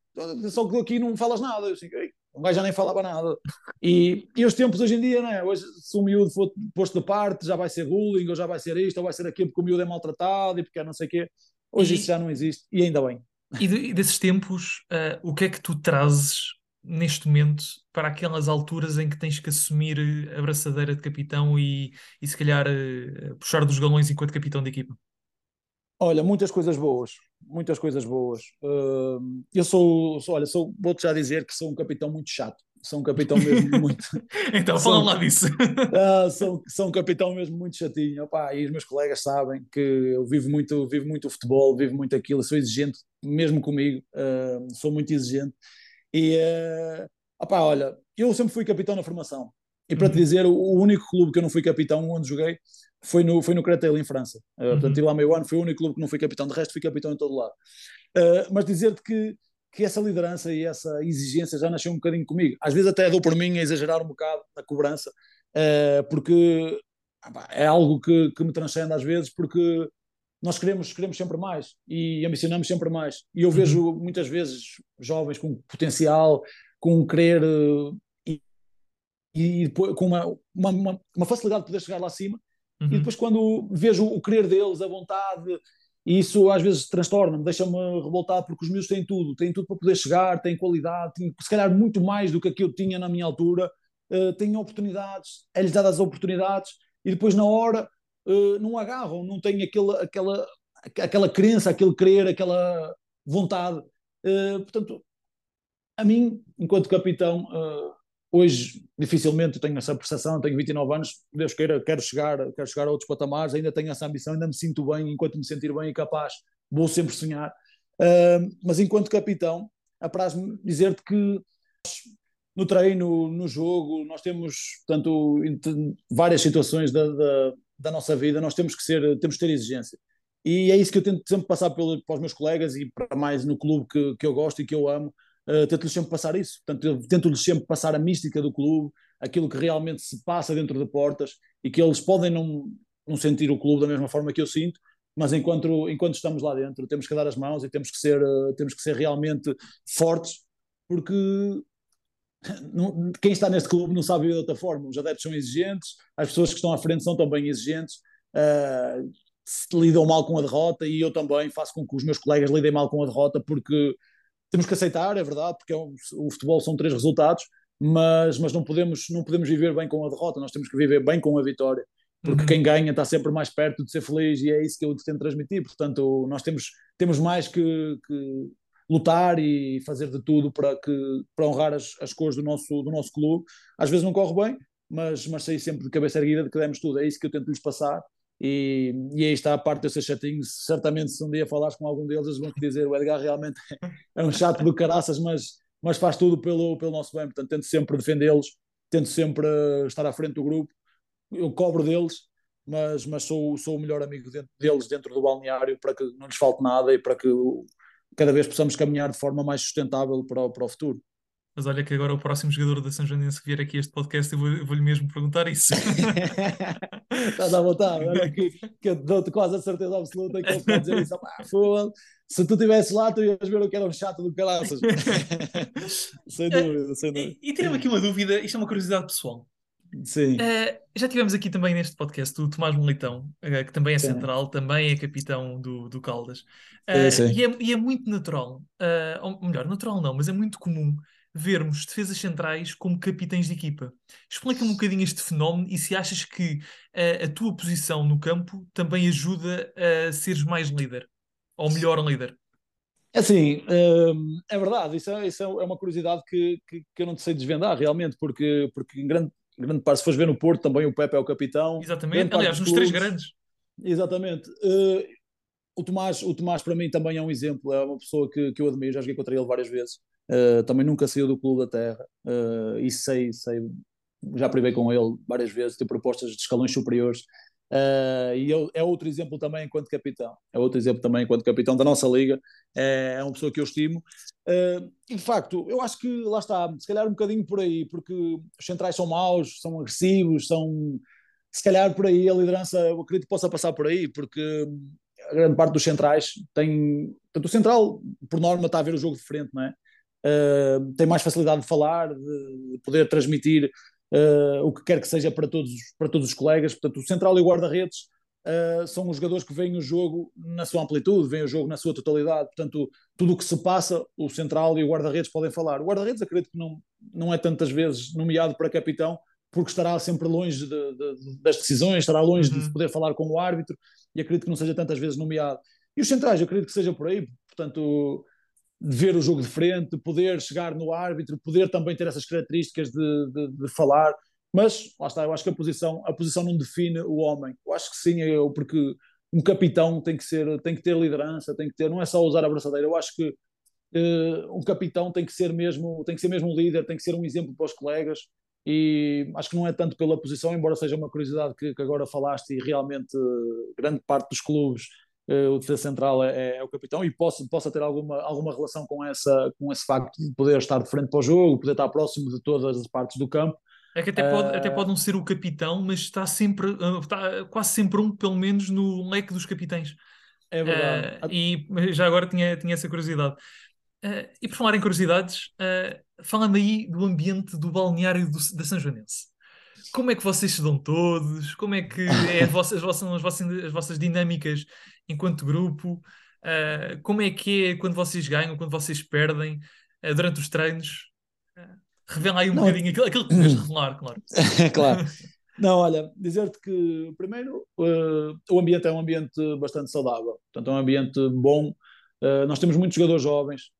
Só que aqui não falas nada, eu assim, um gajo já nem falava nada. E, e os tempos hoje em dia, né? hoje, se o miúdo for posto de parte, já vai ser bullying, ou já vai ser isto, ou vai ser aquilo, porque o miúdo é maltratado e porque é não sei o quê. Hoje e, isso já não existe, e ainda bem. E, de, e desses tempos, uh, o que é que tu trazes neste momento para aquelas alturas em que tens que assumir a braçadeira de capitão e, e se calhar uh, puxar dos galões enquanto capitão de equipa? Olha, muitas coisas boas, muitas coisas boas. Uh, eu sou, sou olha, sou, vou-te já dizer que sou um capitão muito chato. Sou um capitão mesmo muito. então, fala lá disso. uh, sou, sou um capitão mesmo muito chatinho. Opa, e os meus colegas sabem que eu vivo muito, vivo muito o futebol, vivo muito aquilo, sou exigente mesmo comigo, uh, sou muito exigente. E, uh, opá, olha, eu sempre fui capitão na formação. E para te uhum. dizer, o, único clube que eu não fui capitão onde joguei foi no, foi no Cretel, em França. Uh, uhum. Portanto, lá meio ano, foi o único clube que não fui capitão, de resto fui capitão em todo lado. Uh, mas dizer-te que, que essa liderança e essa exigência já nasceu um bocadinho comigo. Às vezes até dou por mim a exagerar um bocado na cobrança, uh, porque é algo que, que me transcende às vezes, porque nós queremos, queremos sempre mais e ambicionamos sempre mais. E eu vejo uhum. muitas vezes jovens com potencial, com um querer e, e com uma, uma, uma, facilidade de poder chegar lá acima. Uhum. E depois, quando vejo o querer deles, a vontade, e isso às vezes transtorna-me, deixa-me revoltado, porque os meus têm tudo, têm tudo para poder chegar, têm qualidade, têm se calhar muito mais do que aquilo que eu tinha na minha altura, uh, têm oportunidades, é-lhes dadas as oportunidades, e depois na hora uh, não agarram, não têm aquele, aquela, aquela crença, aquele querer, aquela vontade. Uh, portanto, a mim, enquanto capitão, uh, hoje dificilmente tenho essa percepção, tenho 29 anos, Deus queira, quero chegar, quero chegar a outros patamares, ainda tenho essa ambição, ainda me sinto bem, enquanto me sentir bem e capaz, vou sempre sonhar. Uh, mas enquanto capitão, apraz-me dizer-te que no treino, no jogo, nós temos, portanto, várias situações da, da, da nossa vida, nós temos que ser, temos que ter exigência. E é isso que eu tento sempre passar pelo, para os meus colegas e para mais no clube que, que eu gosto e que eu amo, uh, tento-lhes sempre passar isso. Portanto, tento-lhes sempre passar a mística do clube, aquilo que realmente se passa dentro de portas e que eles podem não, não sentir o clube da mesma forma que eu sinto, mas enquanto, enquanto estamos lá dentro, temos que dar as mãos e temos que ser, temos que ser realmente fortes, porque não, quem está neste clube não sabe de outra forma. Os adeptos são exigentes, as pessoas que estão à frente são também exigentes, uh, lidam mal com a derrota e eu também faço com que os meus colegas lidem mal com a derrota, porque temos que aceitar, é verdade, porque é um, o futebol são três resultados, mas, mas não, podemos, não podemos viver bem com a derrota, nós temos que viver bem com a vitória, porque uhum. quem ganha está sempre mais perto de ser feliz e é isso que eu tento transmitir. Portanto, nós temos, temos mais que, que lutar e fazer de tudo para, que, para honrar as, as cores do nosso, do nosso clube. Às vezes não corre bem, mas, mas sair sempre de cabeça erguida de que demos tudo. É isso que eu tento lhes passar. E, e aí está a parte desses chatinhos. Certamente, se um dia falares com algum deles, eles vão te dizer: o Edgar realmente é um chato do caraças, mas, mas faz tudo pelo, pelo nosso bem. Portanto, tento sempre defendê-los, tento sempre estar à frente do grupo. Eu cobro deles, mas, mas sou, sou o melhor amigo deles dentro do balneário para que não lhes falte nada e para que cada vez possamos caminhar de forma mais sustentável para o, para o futuro. Mas olha que agora o próximo jogador da São Joanense que vier aqui a este podcast, eu vou-lhe vou mesmo perguntar isso. Estás à vontade, olha que, que dou-te quase a certeza absoluta que ele pode dizer isso. Ah, se tu estivesse lá, tu ias ver o que era um chato do caraças. sem dúvida, sem dúvida. E, e tirei aqui uma dúvida, isto é uma curiosidade pessoal. Sim. Uh, já tivemos aqui também neste podcast o Tomás Militão, uh, que também é sim. central, também é capitão do, do Caldas. Uh, sim, sim. E, é, e, é, muito natural, ou melhor, natural não, mas é muito comum vermos defesas centrais como capitães de equipa. Explica-me um bocadinho este fenómeno e se achas que a tua posição no campo também ajuda a seres mais líder, ou melhor líder. É assim, é verdade, isso é, isso é uma curiosidade que, que, que, eu não te sei desvendar realmente, porque, porque em grande grande parte, se fores ver no Porto, também o Pepe é o capitão. Exatamente, aliás, nos três grandes. Exatamente. Uh, o, Tomás, o Tomás, para mim, também é um exemplo, é uma pessoa que, que eu admiro, já joguei contra ele várias vezes. Uh, também nunca saiu do clube da terra uh, e sei, sei, já privei com ele várias vezes, tem propostas de escalões superiores. Uh, e é outro exemplo também enquanto capitão. É outro exemplo também enquanto capitão da nossa liga. É, é uma pessoa que eu estimo. Uh, e de facto, eu acho que lá está, se calhar um bocadinho por aí, porque os centrais são maus, são agressivos, são. Se calhar por aí a liderança, eu acredito que possa passar por aí, porque a grande parte dos centrais tem. Portanto, o central, por norma, está a ver o jogo de frente, não é? Uh, tem mais facilidade de falar, de poder transmitir uh, o que quer que seja para todos, para todos os colegas. Portanto, o central e o guarda-redes uh, são os jogadores que veem o jogo na sua amplitude, veem o jogo na sua totalidade. Portanto, tudo o que se passa, o central e o guarda-redes podem falar. O guarda-redes, acredito que não, não é tantas vezes nomeado para capitão, porque estará sempre longe de, de, das decisões, estará longe uhum. de poder falar com o árbitro, e acredito que não seja tantas vezes nomeado. E os centrais, eu acredito que seja por aí, portanto, de ver o jogo de frente, poder chegar no árbitro, poder também ter essas características de, de, de, falar. Mas lá está, eu acho que a posição, a posição não define o homem. Eu acho que sim, eu, porque um capitão tem que ser, tem que ter liderança, tem que ter, não é só usar a braçadeira. Eu acho que uh, um capitão tem que ser mesmo, tem que ser mesmo um líder, tem que ser um exemplo para os colegas. E acho que não é tanto pela posição, embora seja uma curiosidade que, que agora falaste e realmente uh, grande parte dos clubes o defesa central é, é, o capitão e possa, possa ter alguma, alguma relação com, essa, com esse facto de poder estar de frente para o jogo, poder estar próximo de todas as partes do campo. É que até, pode, uh, até pode não ser o capitão, mas está sempre, uh, está quase sempre um, pelo menos, no leque dos capitães. É verdade. Uh, e já agora tinha, tinha essa curiosidade. e por falar em curiosidades, fala-me aí do ambiente do balneário do, da São Joanense. Como é que vocês se dão todos? Como é que é as vossas, as vossas, as vossas, as vossas dinâmicas enquanto grupo? Uh, como é que é quando vocês ganham, quando vocês perdem, uh, durante os treinos? Uh, revela aí um Não. bocadinho aquilo, aquilo que queres revelar, claro. claro. Não, olha, dizer-te que, primeiro, o ambiente é um ambiente bastante saudável, portanto, é um ambiente bom. Nós temos muitos jogadores jovens,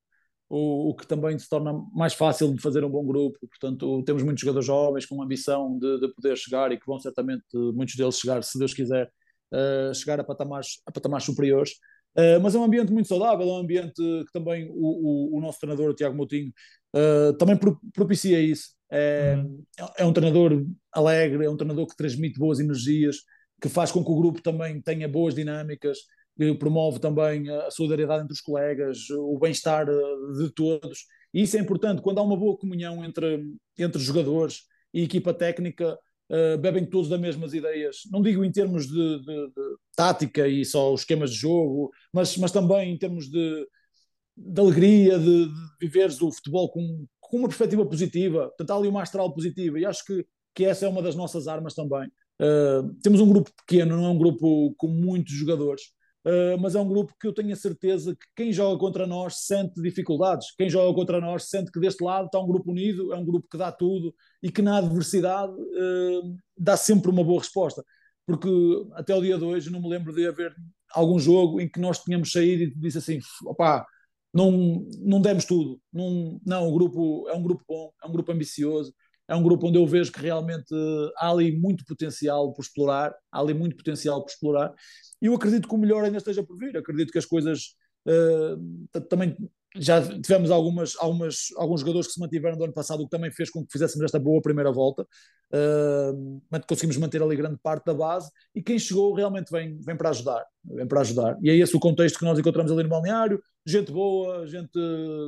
o, o, que também se torna mais fácil de fazer um bom grupo. Portanto, temos muitos jogadores jovens com ambição de, de poder chegar e que vão certamente, muitos deles, chegar, se Deus quiser, uh, chegar a patamares, a patamares superiores. Uh, mas é um ambiente muito saudável, é um ambiente que também o, o, o nosso treinador, o Tiago Moutinho, uh, também pro, propicia isso. É, uhum. é, um treinador alegre, é um treinador que transmite boas energias, que faz com que o grupo também tenha boas dinâmicas, que promove também a solidariedade entre os colegas, o bem-estar de todos. E isso é importante. Quando há uma boa comunhão entre, entre jogadores e equipa técnica, uh, bebem todos das mesmas ideias. Não digo em termos de, de, de, tática e só os esquemas de jogo, mas, mas também em termos de, de alegria, de, de viveres o futebol com, com uma perspectiva positiva. Portanto, há ali uma astral positiva e acho que, que essa é uma das nossas armas também. Uh, temos um grupo pequeno, não é um grupo com muitos jogadores, uh, mas é um grupo que eu tenho a certeza que quem joga contra nós sente dificuldades. Quem joga contra nós sente que deste lado está um grupo unido, é um grupo que dá tudo e que na adversidade uh, dá sempre uma boa resposta. Porque até o dia de hoje não me lembro de haver algum jogo em que nós tínhamos saído e disse assim: opá, não, não demos tudo. Não, não, o grupo é um grupo bom, é um grupo ambicioso, é um grupo onde eu vejo que realmente há ali muito potencial por explorar, há ali muito potencial por explorar, e eu acredito que o melhor ainda esteja por vir, acredito que as coisas uh, também já tivemos algumas, algumas, alguns jogadores que se mantiveram do ano passado, o que também fez com que fizéssemos esta boa primeira volta, uh, conseguimos manter ali grande parte da base, e quem chegou realmente vem, vem para ajudar, vem para ajudar, e é esse o contexto que nós encontramos ali no balneário, gente boa, gente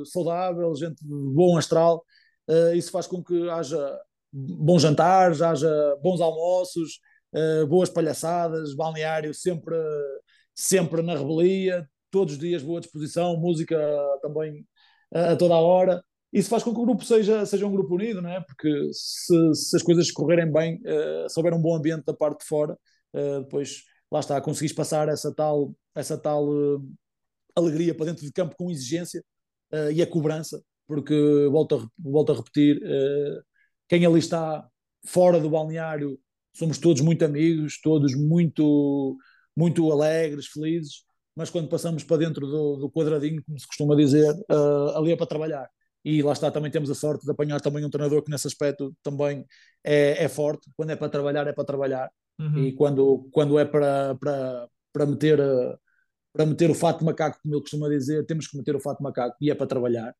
saudável, gente bom astral, uh, isso faz com que haja bons jantares, haja bons almoços, uh, boas palhaçadas, balneário sempre, sempre na rebelia, todos os dias boa disposição, música também uh, a toda a hora. Isso faz com que o grupo seja, seja um grupo unido, não é? Porque se, se as coisas correrem bem, uh, se houver um bom ambiente da parte de fora, depois lá está, conseguis passar essa tal, essa tal alegria para dentro de campo com exigência e a cobrança porque volto a, volto a repetir, uh, quem ali está fora do balneário somos todos muito amigos, todos muito, muito alegres, felizes, mas quando passamos para dentro do, do quadradinho, como se costuma dizer, uh, ali é para trabalhar. E lá está, também temos a sorte de apanhar também um treinador que nesse aspecto também é, é forte. Quando é para trabalhar, é para trabalhar. Uhum. E quando, quando é para, para, para, meter, para meter o fato de macaco, como ele costuma dizer, temos que meter o fato de macaco e é para trabalhar.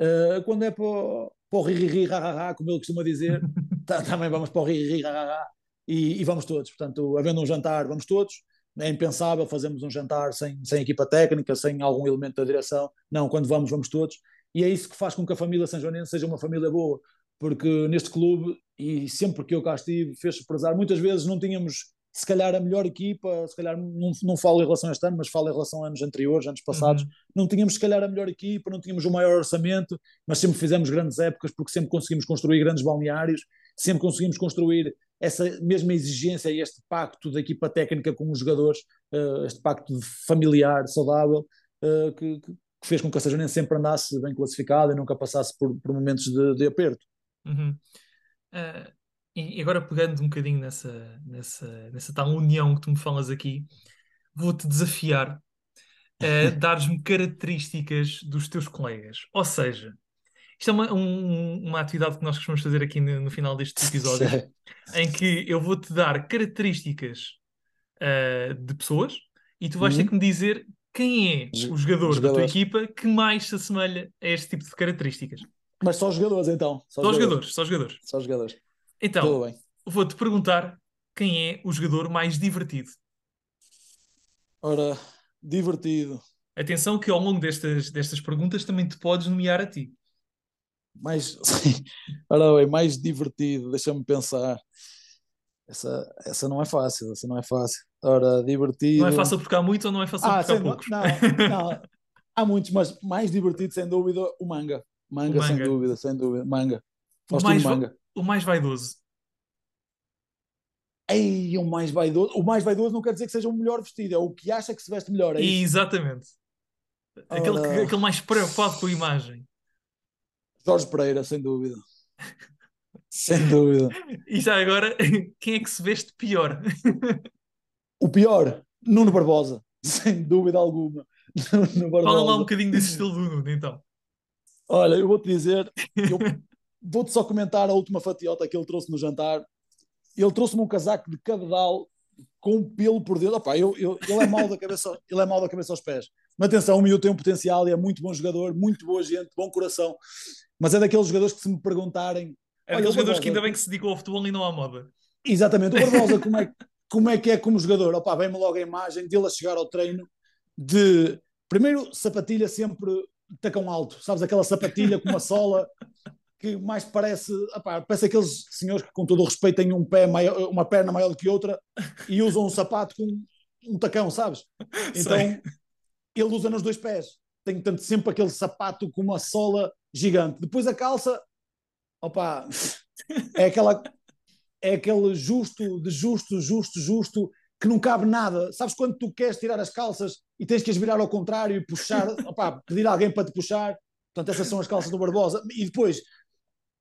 Uh, quando é para, para o ri-ri-ri, como ele costuma dizer, tá, também vamos para o ri-ri-ri, e, e vamos todos. Portanto, havendo um jantar, vamos todos. É impensável fazermos um jantar sem, sem equipa técnica, sem algum elemento da direção. Não, quando vamos, vamos todos. E é isso que faz com que a família São Joanense seja uma família boa, porque neste clube, e sempre que eu cá estive, fez-se prezar, muitas vezes não tínhamos se calhar a melhor equipa, se calhar não, não falo em relação a este ano, mas falo em relação a anos anteriores, anos passados, uhum. não tínhamos se calhar a melhor equipa, não tínhamos o maior orçamento, mas sempre fizemos grandes épocas porque sempre conseguimos construir grandes balneários, sempre conseguimos construir essa mesma exigência e este pacto da equipa técnica com os jogadores, uh, este pacto familiar, saudável, que, que, fez com que a Sajonense sempre andasse bem classificada e nunca passasse por, por momentos de, de aperto. Uhum. Uh, e agora pegando um bocadinho nessa, nessa, nessa tal união que tu me falas aqui, vou-te desafiar a dar-me características dos teus colegas. Ou seja, isto é uma, um, uma atividade que nós costumamos fazer aqui no, no final destes episódios, em que eu vou-te dar características uh, de pessoas e tu vais uhum. ter que me dizer quem é o jogador da tua equipa que mais se assemelha a este tipo de características. Mas só jogadores então? Só, só jogadores. jogadores, só jogadores. Só jogadores. Então, vou-te perguntar quem é o jogador mais divertido. Ora, divertido. Atenção que ao longo destas, destas perguntas também te podes nomear a ti. Mais, ora bem, mais divertido, deixa-me pensar. Essa, essa não é fácil, essa não é fácil. Ora, divertido. Não é fácil porque há muitos ou não é fácil ah, porque há poucos? Não, não, há muitos, mas mais divertido, sem dúvida, o manga. Manga, o manga. sem dúvida, sem dúvida. Manga. O mais, manga o mais vaidoso? Ei, o mais vaidoso. O mais vaidoso não quer dizer que seja o melhor vestido, é o que acha que se veste melhor. É Exatamente. Aquele, Ora... aquele mais preocupado com a imagem. Jorge Pereira, sem dúvida. sem dúvida. E já agora, quem é que se veste pior? o pior, Nuno Barbosa, sem dúvida alguma. Nuno Barbosa. Fala lá um bocadinho desse estilo do Nuno, então. Olha, eu vou-te dizer, eu Vou-te só comentar a última fatiota que ele trouxe no jantar. Ele trouxe-me um casaco de cabedal com um pelo por dentro. Opa, eu, eu, ele, é mau da cabeça, ele é mau da cabeça aos pés. Mas atenção, o miúdo tem um potencial e é muito bom jogador, muito boa gente, bom coração. Mas é daqueles jogadores que se me perguntarem... É daqueles jogadores que ainda bem que se dedicou ao futebol e não à moda. Exatamente. O Barbosa, como é, como é que é como jogador? Opa, vem-me logo a imagem dele a chegar ao treino de... Primeiro, sapatilha sempre tacão alto. Sabes, aquela sapatilha com uma sola que mais parece, parece aqueles senhores que, com todo o respeito, têm um pé maior, uma perna maior do que outra e usam um sapato com um tacão, sabes? Então Sei. ele usa nos dois pés. Tem portanto, sempre aquele sapato com uma sola gigante. Depois a calça, opá, é aquela é aquele justo, de justo, justo, justo, que não cabe nada. Sabes quando tu queres tirar as calças e tens que as virar ao contrário e puxar, opá, pedir a alguém para te puxar? Portanto, essas são as calças do Barbosa. E depois,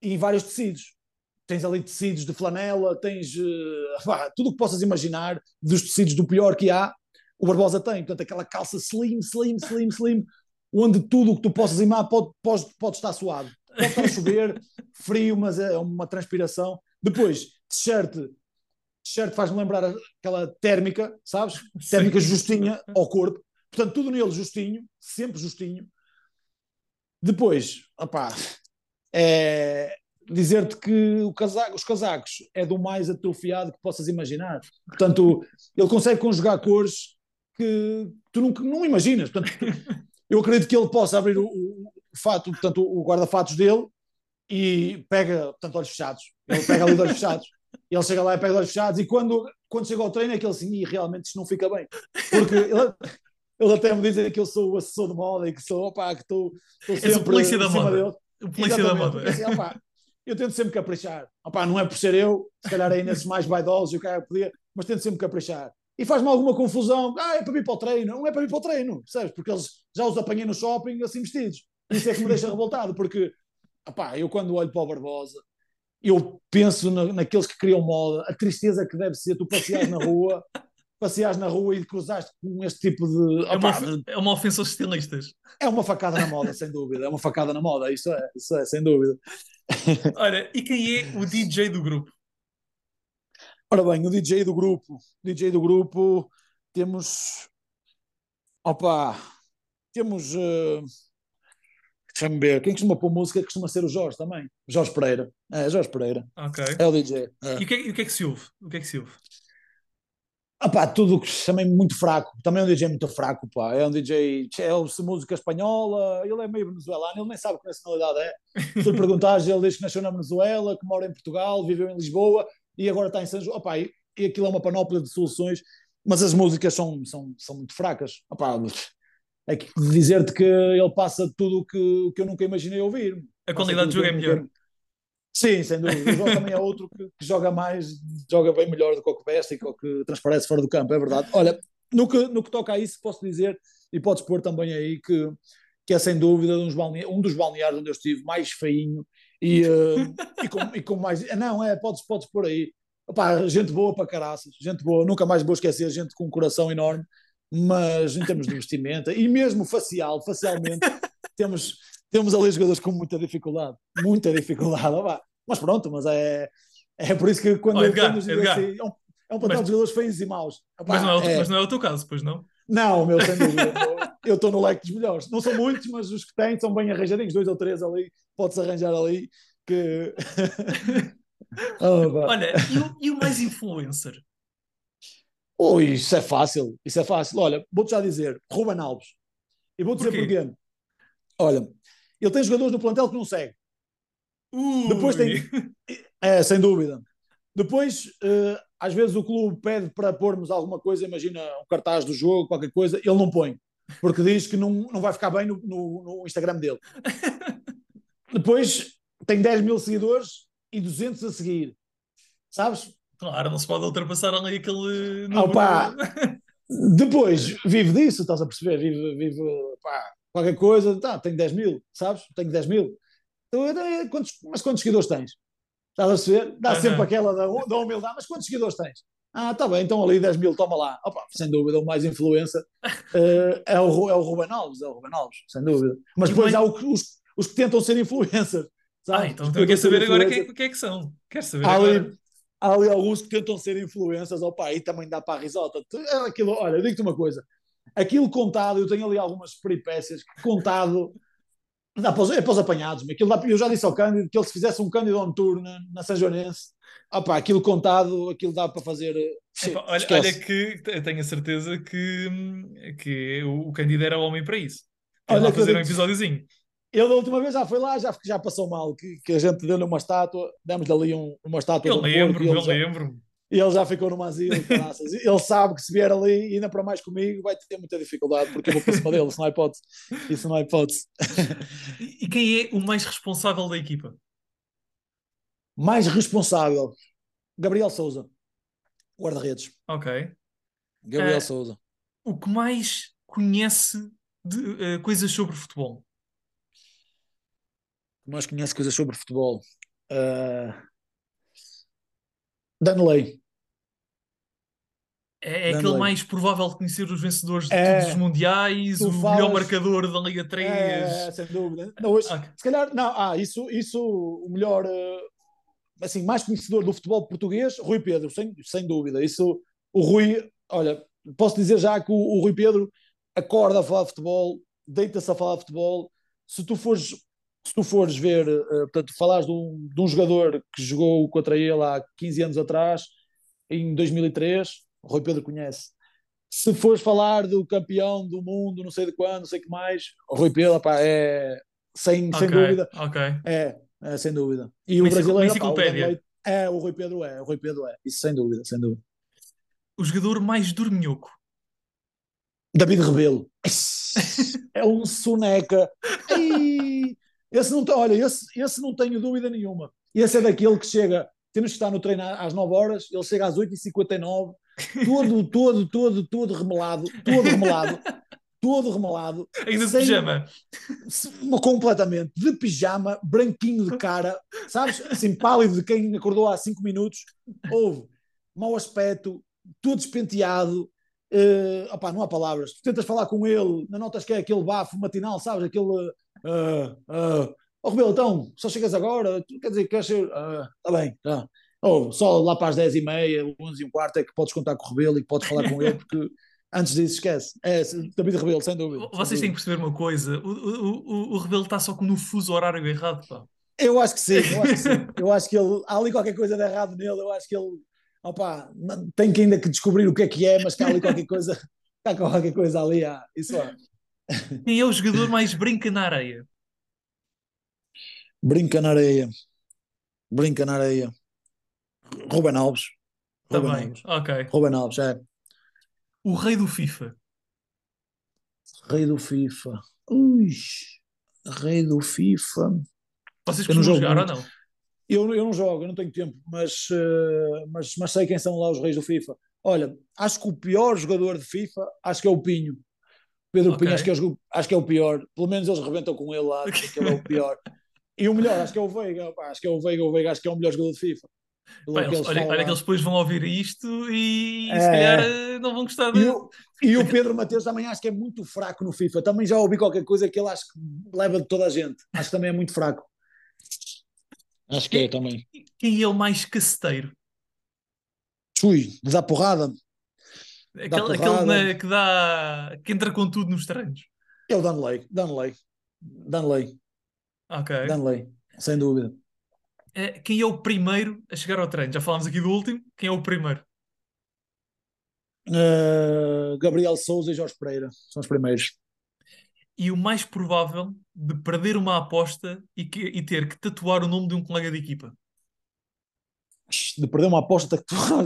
em vários tecidos. Tens ali tecidos de flanela, tens uh, tudo o que possas imaginar dos tecidos do pior que há, o Barbosa tem. Portanto, aquela calça slim, slim, slim, slim, onde tudo o que tu possas imaginar pode, pode, pode estar suado. Pode estar a chover, frio, mas é uma transpiração. Depois, t-shirt. T-shirt faz-me lembrar aquela térmica, sabes? Térmica justinha ao corpo. Portanto, tudo nele justinho, sempre justinho. Depois, opá, é dizer-te que casaco, os casacos é do mais atrofiado que possas imaginar. Portanto, ele consegue conjugar cores que tu nunca, não imaginas. Portanto, eu acredito que ele possa abrir o, o fato, portanto, o guarda-fatos dele e pega, portanto, olhos fechados. Ele pega ali de olhos fechados. Ele chega lá e pega de olhos fechados e quando, quando chega ao treino é que ele assim, "Ih, realmente isto não fica bem. Porque ele, ele até me diz que eu sou o assessor de moda e que sou, opá, que estou, estou És o sempre polícia da em cima moda. dele. O polícia da moda. assim, eu tento sempre caprichar. Opá, não é por ser eu, se calhar aí nesses mais vaidosos e o cara podia, mas tento sempre caprichar. E faz-me alguma confusão. Ah, é para vir para o treino. Não é para vir para o treino, percebes? Porque eles já os apanhei no shopping assim vestidos. Isso é que me deixa revoltado, porque opá, eu quando olho para o Barbosa, eu penso na, naqueles que criam moda, a tristeza que deve ser tu passeares na rua, passeares na rua e cruzaste com este tipo de. É uma, ofe- é uma ofensa aos estilistas. é uma facada na moda, sem dúvida. É uma facada na moda, isso é, isso é sem dúvida. Olha, e quem é o DJ do grupo? Ora bem, o DJ do grupo, DJ do grupo, temos. Opa, temos. Uh, Deixa-me ver, quem costuma pôr música costuma ser o Jorge também. Jorge Pereira. É, Jorge Pereira. Ok. É o DJ. É. E o que é, e o que é que se ouve? O que é que se ouve? Opa, tudo que também muito fraco. Também é um DJ muito fraco, pá. É um DJ. É ouve-se música espanhola. Ele é meio venezuelano. Ele nem sabe que nacionalidade é. Se lhe perguntares, ele diz que nasceu na Venezuela, que mora em Portugal, viveu em Lisboa e agora está em São João. Opa, e, e aquilo é uma panóplia de soluções, mas as músicas são, são, são muito fracas. Opa, é que dizer-te que ele passa tudo o que, que eu nunca imaginei ouvir. A qualidade de tudo jogo é melhor. Sim, sem dúvida. O João também é outro que, que joga mais, joga bem melhor do que o que veste e que o que transparece fora do campo, é verdade. Olha, no que, no que toca a isso, posso dizer, e podes pôr também aí, que, que é sem dúvida um dos, balneários, onde eu estive mais feinho e, eh, e, com, e com mais. Não, é, podes, podes pôr aí. Opá, gente boa para caraças, gente boa, nunca mais vou esquecer, gente com um coração enorme, mas em termos de vestimenta e mesmo facial, facialmente, temos, temos ali jogadores com muita dificuldade, muita dificuldade, opá. Mas pronto, mas é, é por isso que quando, Oh, Edgar, quando Edgar. assim, é um, é um Mas- de jogadores feios e maus. Opá, Mas não, é o, é- mas não é o teu caso, pois não? não, meu, sem dúvida. eu estou no leque dos melhores. Não são muitos, mas os que têm são bem arranjadinhos, dois ou três ali, pode-se arranjar ali que. Oh. Olha, e o, e o mais influencer? Ui, isso é fácil, isso é fácil. Olha, vou-te já dizer, Ruben Alves. E vou-te dizer Porquê? porquê. Olha, ele tem jogadores no plantel que não segue. Ui. Depois tem- É, sem dúvida. Depois, eh, às vezes o clube pede para pormos alguma coisa, imagina um cartaz do jogo, qualquer coisa, ele não põe, porque diz que não, não vai ficar bem no, no- no Instagram dele. Depois tem 10 mil seguidores e 200 a seguir. Sabes? Claro, não se pode ultrapassar ali aquele número. Opa! Depois vive disso, estás a perceber? Vive, vive pá, qualquer coisa, tá, tenho 10 mil, sabes? Tenho 10 mil. Então, quantos, mas quantos seguidores tens? Estás a perceber? Dá Aham. sempre aquela da, da humildade, mas quantos seguidores tens? Ah, tá bem, então ali 10 mil, toma lá. Opa, sem dúvida, o mais influência eh, é, o, é o Ruben Alves, é o Ruben Alves, sem dúvida. Mas E depois bem- há o os, os que tentam ser influencers. Ah, sabes? então Os eu quero saber agora quem, é- quem é que são. Quero saber Há agora. ali, há ali alguns que tentam ser influências, opa, aí também dá para a risota. É Aquilo, olha, digo-te uma coisa: aquilo contado, eu tenho ali algumas peripécias contado dá para os, é para os apanhados. Aquilo dá- eu já disse ao Cândido que ele se fizesse um Cândido on tour na, na São Joanense, opa, aquilo contado, aquilo dá para fazer. eh, olha, olha que eu tenho a certeza que, que o, o Cândido era o homem para isso. Quer Olha fazer um episódiozinho. ele da última vez já foi lá, já, já passou mal, que, que a gente deu-lhe uma estátua, demos-lhe ali um, uma estátua. Eu lembro, eu lembro. E ele já ficou no asilo, ele sabe que se vier ali, ainda para mais comigo, vai ter muita dificuldade, porque eu vou para cima dele, isso não é hipótese. Isso não é hipótese. E quem é o mais responsável da equipa? Mais responsável? Gabriel Souza, guarda-redes. Ok. Gabriel uh, Souza. O que mais conhece de uh, coisas sobre futebol? O que mais conhece coisas sobre futebol? Uh... Danley. É, é aquele mais provável de conhecer os vencedores de é, todos os mundiais, o falas, melhor marcador da Liga 3. É, sem dúvida. Não, hoje. Se calhar, não, ah, isso, isso o melhor, eh, assim, mais conhecedor do futebol português, Rui Pedro, sem, sem dúvida. Isso, o Rui, olha, posso dizer já que o, o Rui Pedro acorda a falar de futebol, deita-se a falar de futebol. Se tu fores se tu fores ver, uh, portanto, falares de um, de um, jogador que jogou contra ele há 15 anos atrás, em 2003, o Rui Pedro conhece. Se fores falar do campeão do mundo, não sei de quando, não sei que mais, o Rui Pedro, pá, é sem, okay, sem dúvida. É, é, sem dúvida. E o brasileiro, pá, o é, o Rui Pedro é, o Rui Pedro é, isso sem dúvida, sem dúvida. O jogador mais dorminhoco? David Rebelo. é um soneca. Esse não, olha, esse, esse não tenho dúvida nenhuma. Esse é daquele que chega, temos que estar no treino às 9 horas, ele chega às 8h59, todo, todo, todo, todo remelado, todo remelado, todo remelado. Ainda de sem, pijama. Completamente, de pijama, branquinho de cara, sabes? Assim, pálido de quem acordou há 5 minutos. Houve mau aspecto, todo despenteado. Uh, opá, não há palavras. Tu tentas falar com ele, não notas que é aquele bafo matinal, sabes? Aquele Uh, uh, oh, Rebelo, então, só chegas agora? Quer dizer, queres ser. Está uh, bem, tá. Oh, só lá para as 10 e meia, 11 e um quarto é que podes contar com o Rebelo e que podes falar com ele, porque antes disso esquece. É, David Rebelo, sem dúvida. Vocês sem têm que perceber uma coisa: o, o, o, o Rebelo está só com no fuso horário errado, pá. Eu acho que sim, eu acho que sim. eu acho que ele, há ali qualquer coisa de errado nele, eu acho que ele, opa, tem que ainda que descobrir o que é que é, mas que há ali qualquer coisa, há qualquer coisa ali, há, isso é. Quem é o jogador mais brinca na areia? Brinca na areia. Brinca na areia. Ruben Alves. Ruben Também, Alves. ok. Ruben Alves, é. O rei do FIFA. Rei do FIFA. Ui, rei do FIFA. Vocês costumam jogar ou não? Eu, eu não jogo, eu não tenho tempo, mas, uh, mas, mas sei quem são lá os reis do FIFA. Olha, acho que o pior jogador de FIFA, acho que é o Pinho. Pedro okay. Pinho, acho que, é, acho que é o pior. Pelo menos eles rebentam com ele lá, que ele é o pior. E o melhor, acho que é o Veiga. Pá, acho que é o Veiga. O Veiga acho que é o melhor jogador de FIFA. Pá, eles, olha, olha que eles depois vão ouvir isto e, é... se calhar eh, não vão gostar de... E o, e o Pedro Mateus também acho que é muito fraco no FIFA. Também já ouvi qualquer coisa que ele acho que leva de toda a gente. Acho que também é muito fraco. Acho que é também. Quem é o mais caceteiro? Ui, dá porrada. Aquele, dá porrada. aquele na, que dá que entra com tudo nos treinos. É o Danley. Danley. Danley. Ok. Danley, sem dúvida. É, quem é o primeiro a chegar ao treino? Já falámos aqui do último. Quem é o primeiro? Uh, Gabriel Souza e Jorge Pereira são os primeiros. E o mais provável de perder uma aposta e, que, e ter que tatuar o nome de um colega de equipa? De perder uma aposta tatuar.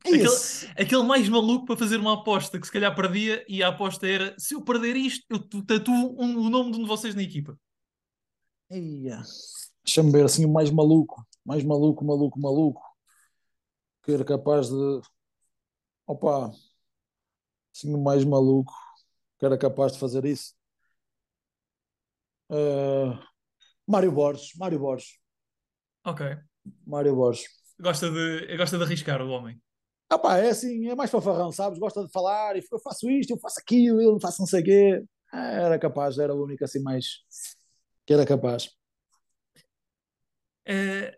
Aquele, aquele mais maluco para fazer uma aposta que se calhar perdia e a aposta era se eu perder isto, eu tatuo um, o nome de um de vocês na equipa. Deixa-me ver assim o mais maluco, mais maluco, maluco, maluco, que era capaz de. Opa, assim o mais maluco que era capaz de fazer isso. Uh, Mário Borges, Mário Borges. Ok. Mário Borges. Gosta de, gosta de arriscar o homem. Ah pá, é assim, é mais fanfarrão, sabes? Gosta de falar e eu faço isto, eu faço aquilo, eu faço não sei o quê. Ah, era capaz, era o único assim mais que era capaz. Uh,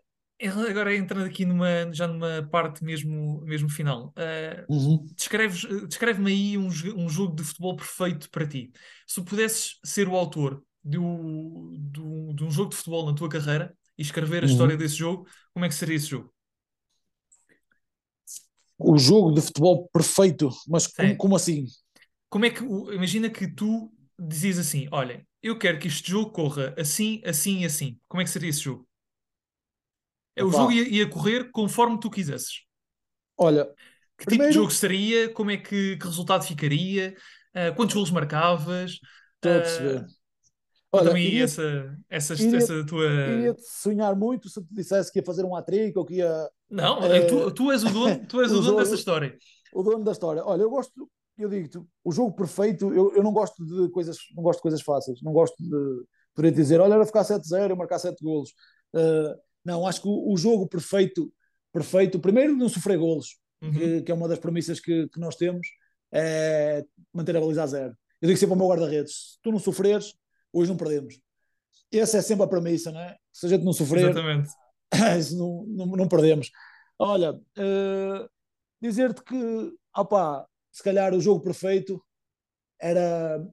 agora entrando aqui numa, já numa parte mesmo, mesmo final, uh, uhum. descreve-me aí um, um jogo de futebol perfeito para ti. Se pudesses ser o autor do, do, de um jogo de futebol na tua carreira e escrever a uhum. história desse jogo, como é que seria esse jogo? O jogo de futebol perfeito, mas como, como, assim? Como é que imagina que tu dizias assim: olha, eu quero que este jogo corra assim, assim e assim. Como é que seria esse jogo? É, O Opa, jogo ia, ia correr conforme tu quisesses. olha, Que tipo de jogo primeiro, seria? Como é que, que resultado ficaria? Ah, quantos golos marcavas? estou a Ah, perceber. Olha, aí iria, essa, essa, iria, essa tua. iria sonhar muito se te dissesse que ia fazer um hat-trick ou que ia. Não, eh, tu, tu és o dono, tu és o o dono dessa história. o dono da história. Olha, eu gosto, eu digo-te, o jogo perfeito, eu, eu não gosto de coisas, não gosto de coisas fáceis, não gosto de poder dizer, olha, era ficar 7-0, marcar 7 golos. Uh, não, acho que o, o, jogo perfeito, perfeito, primeiro não sofrer golos, Uhum, que, que é uma das premissas que, que, nós temos, é manter a baliza a zero. Eu digo sempre ao meu guarda-redes, se tu não sofreres, hoje não perdemos. Essa é sempre a premissa, não é? Se a gente não sofrer, exatamente. não, não, não perdemos. Olha, uh, dizer-te que, opá, se calhar o jogo perfeito era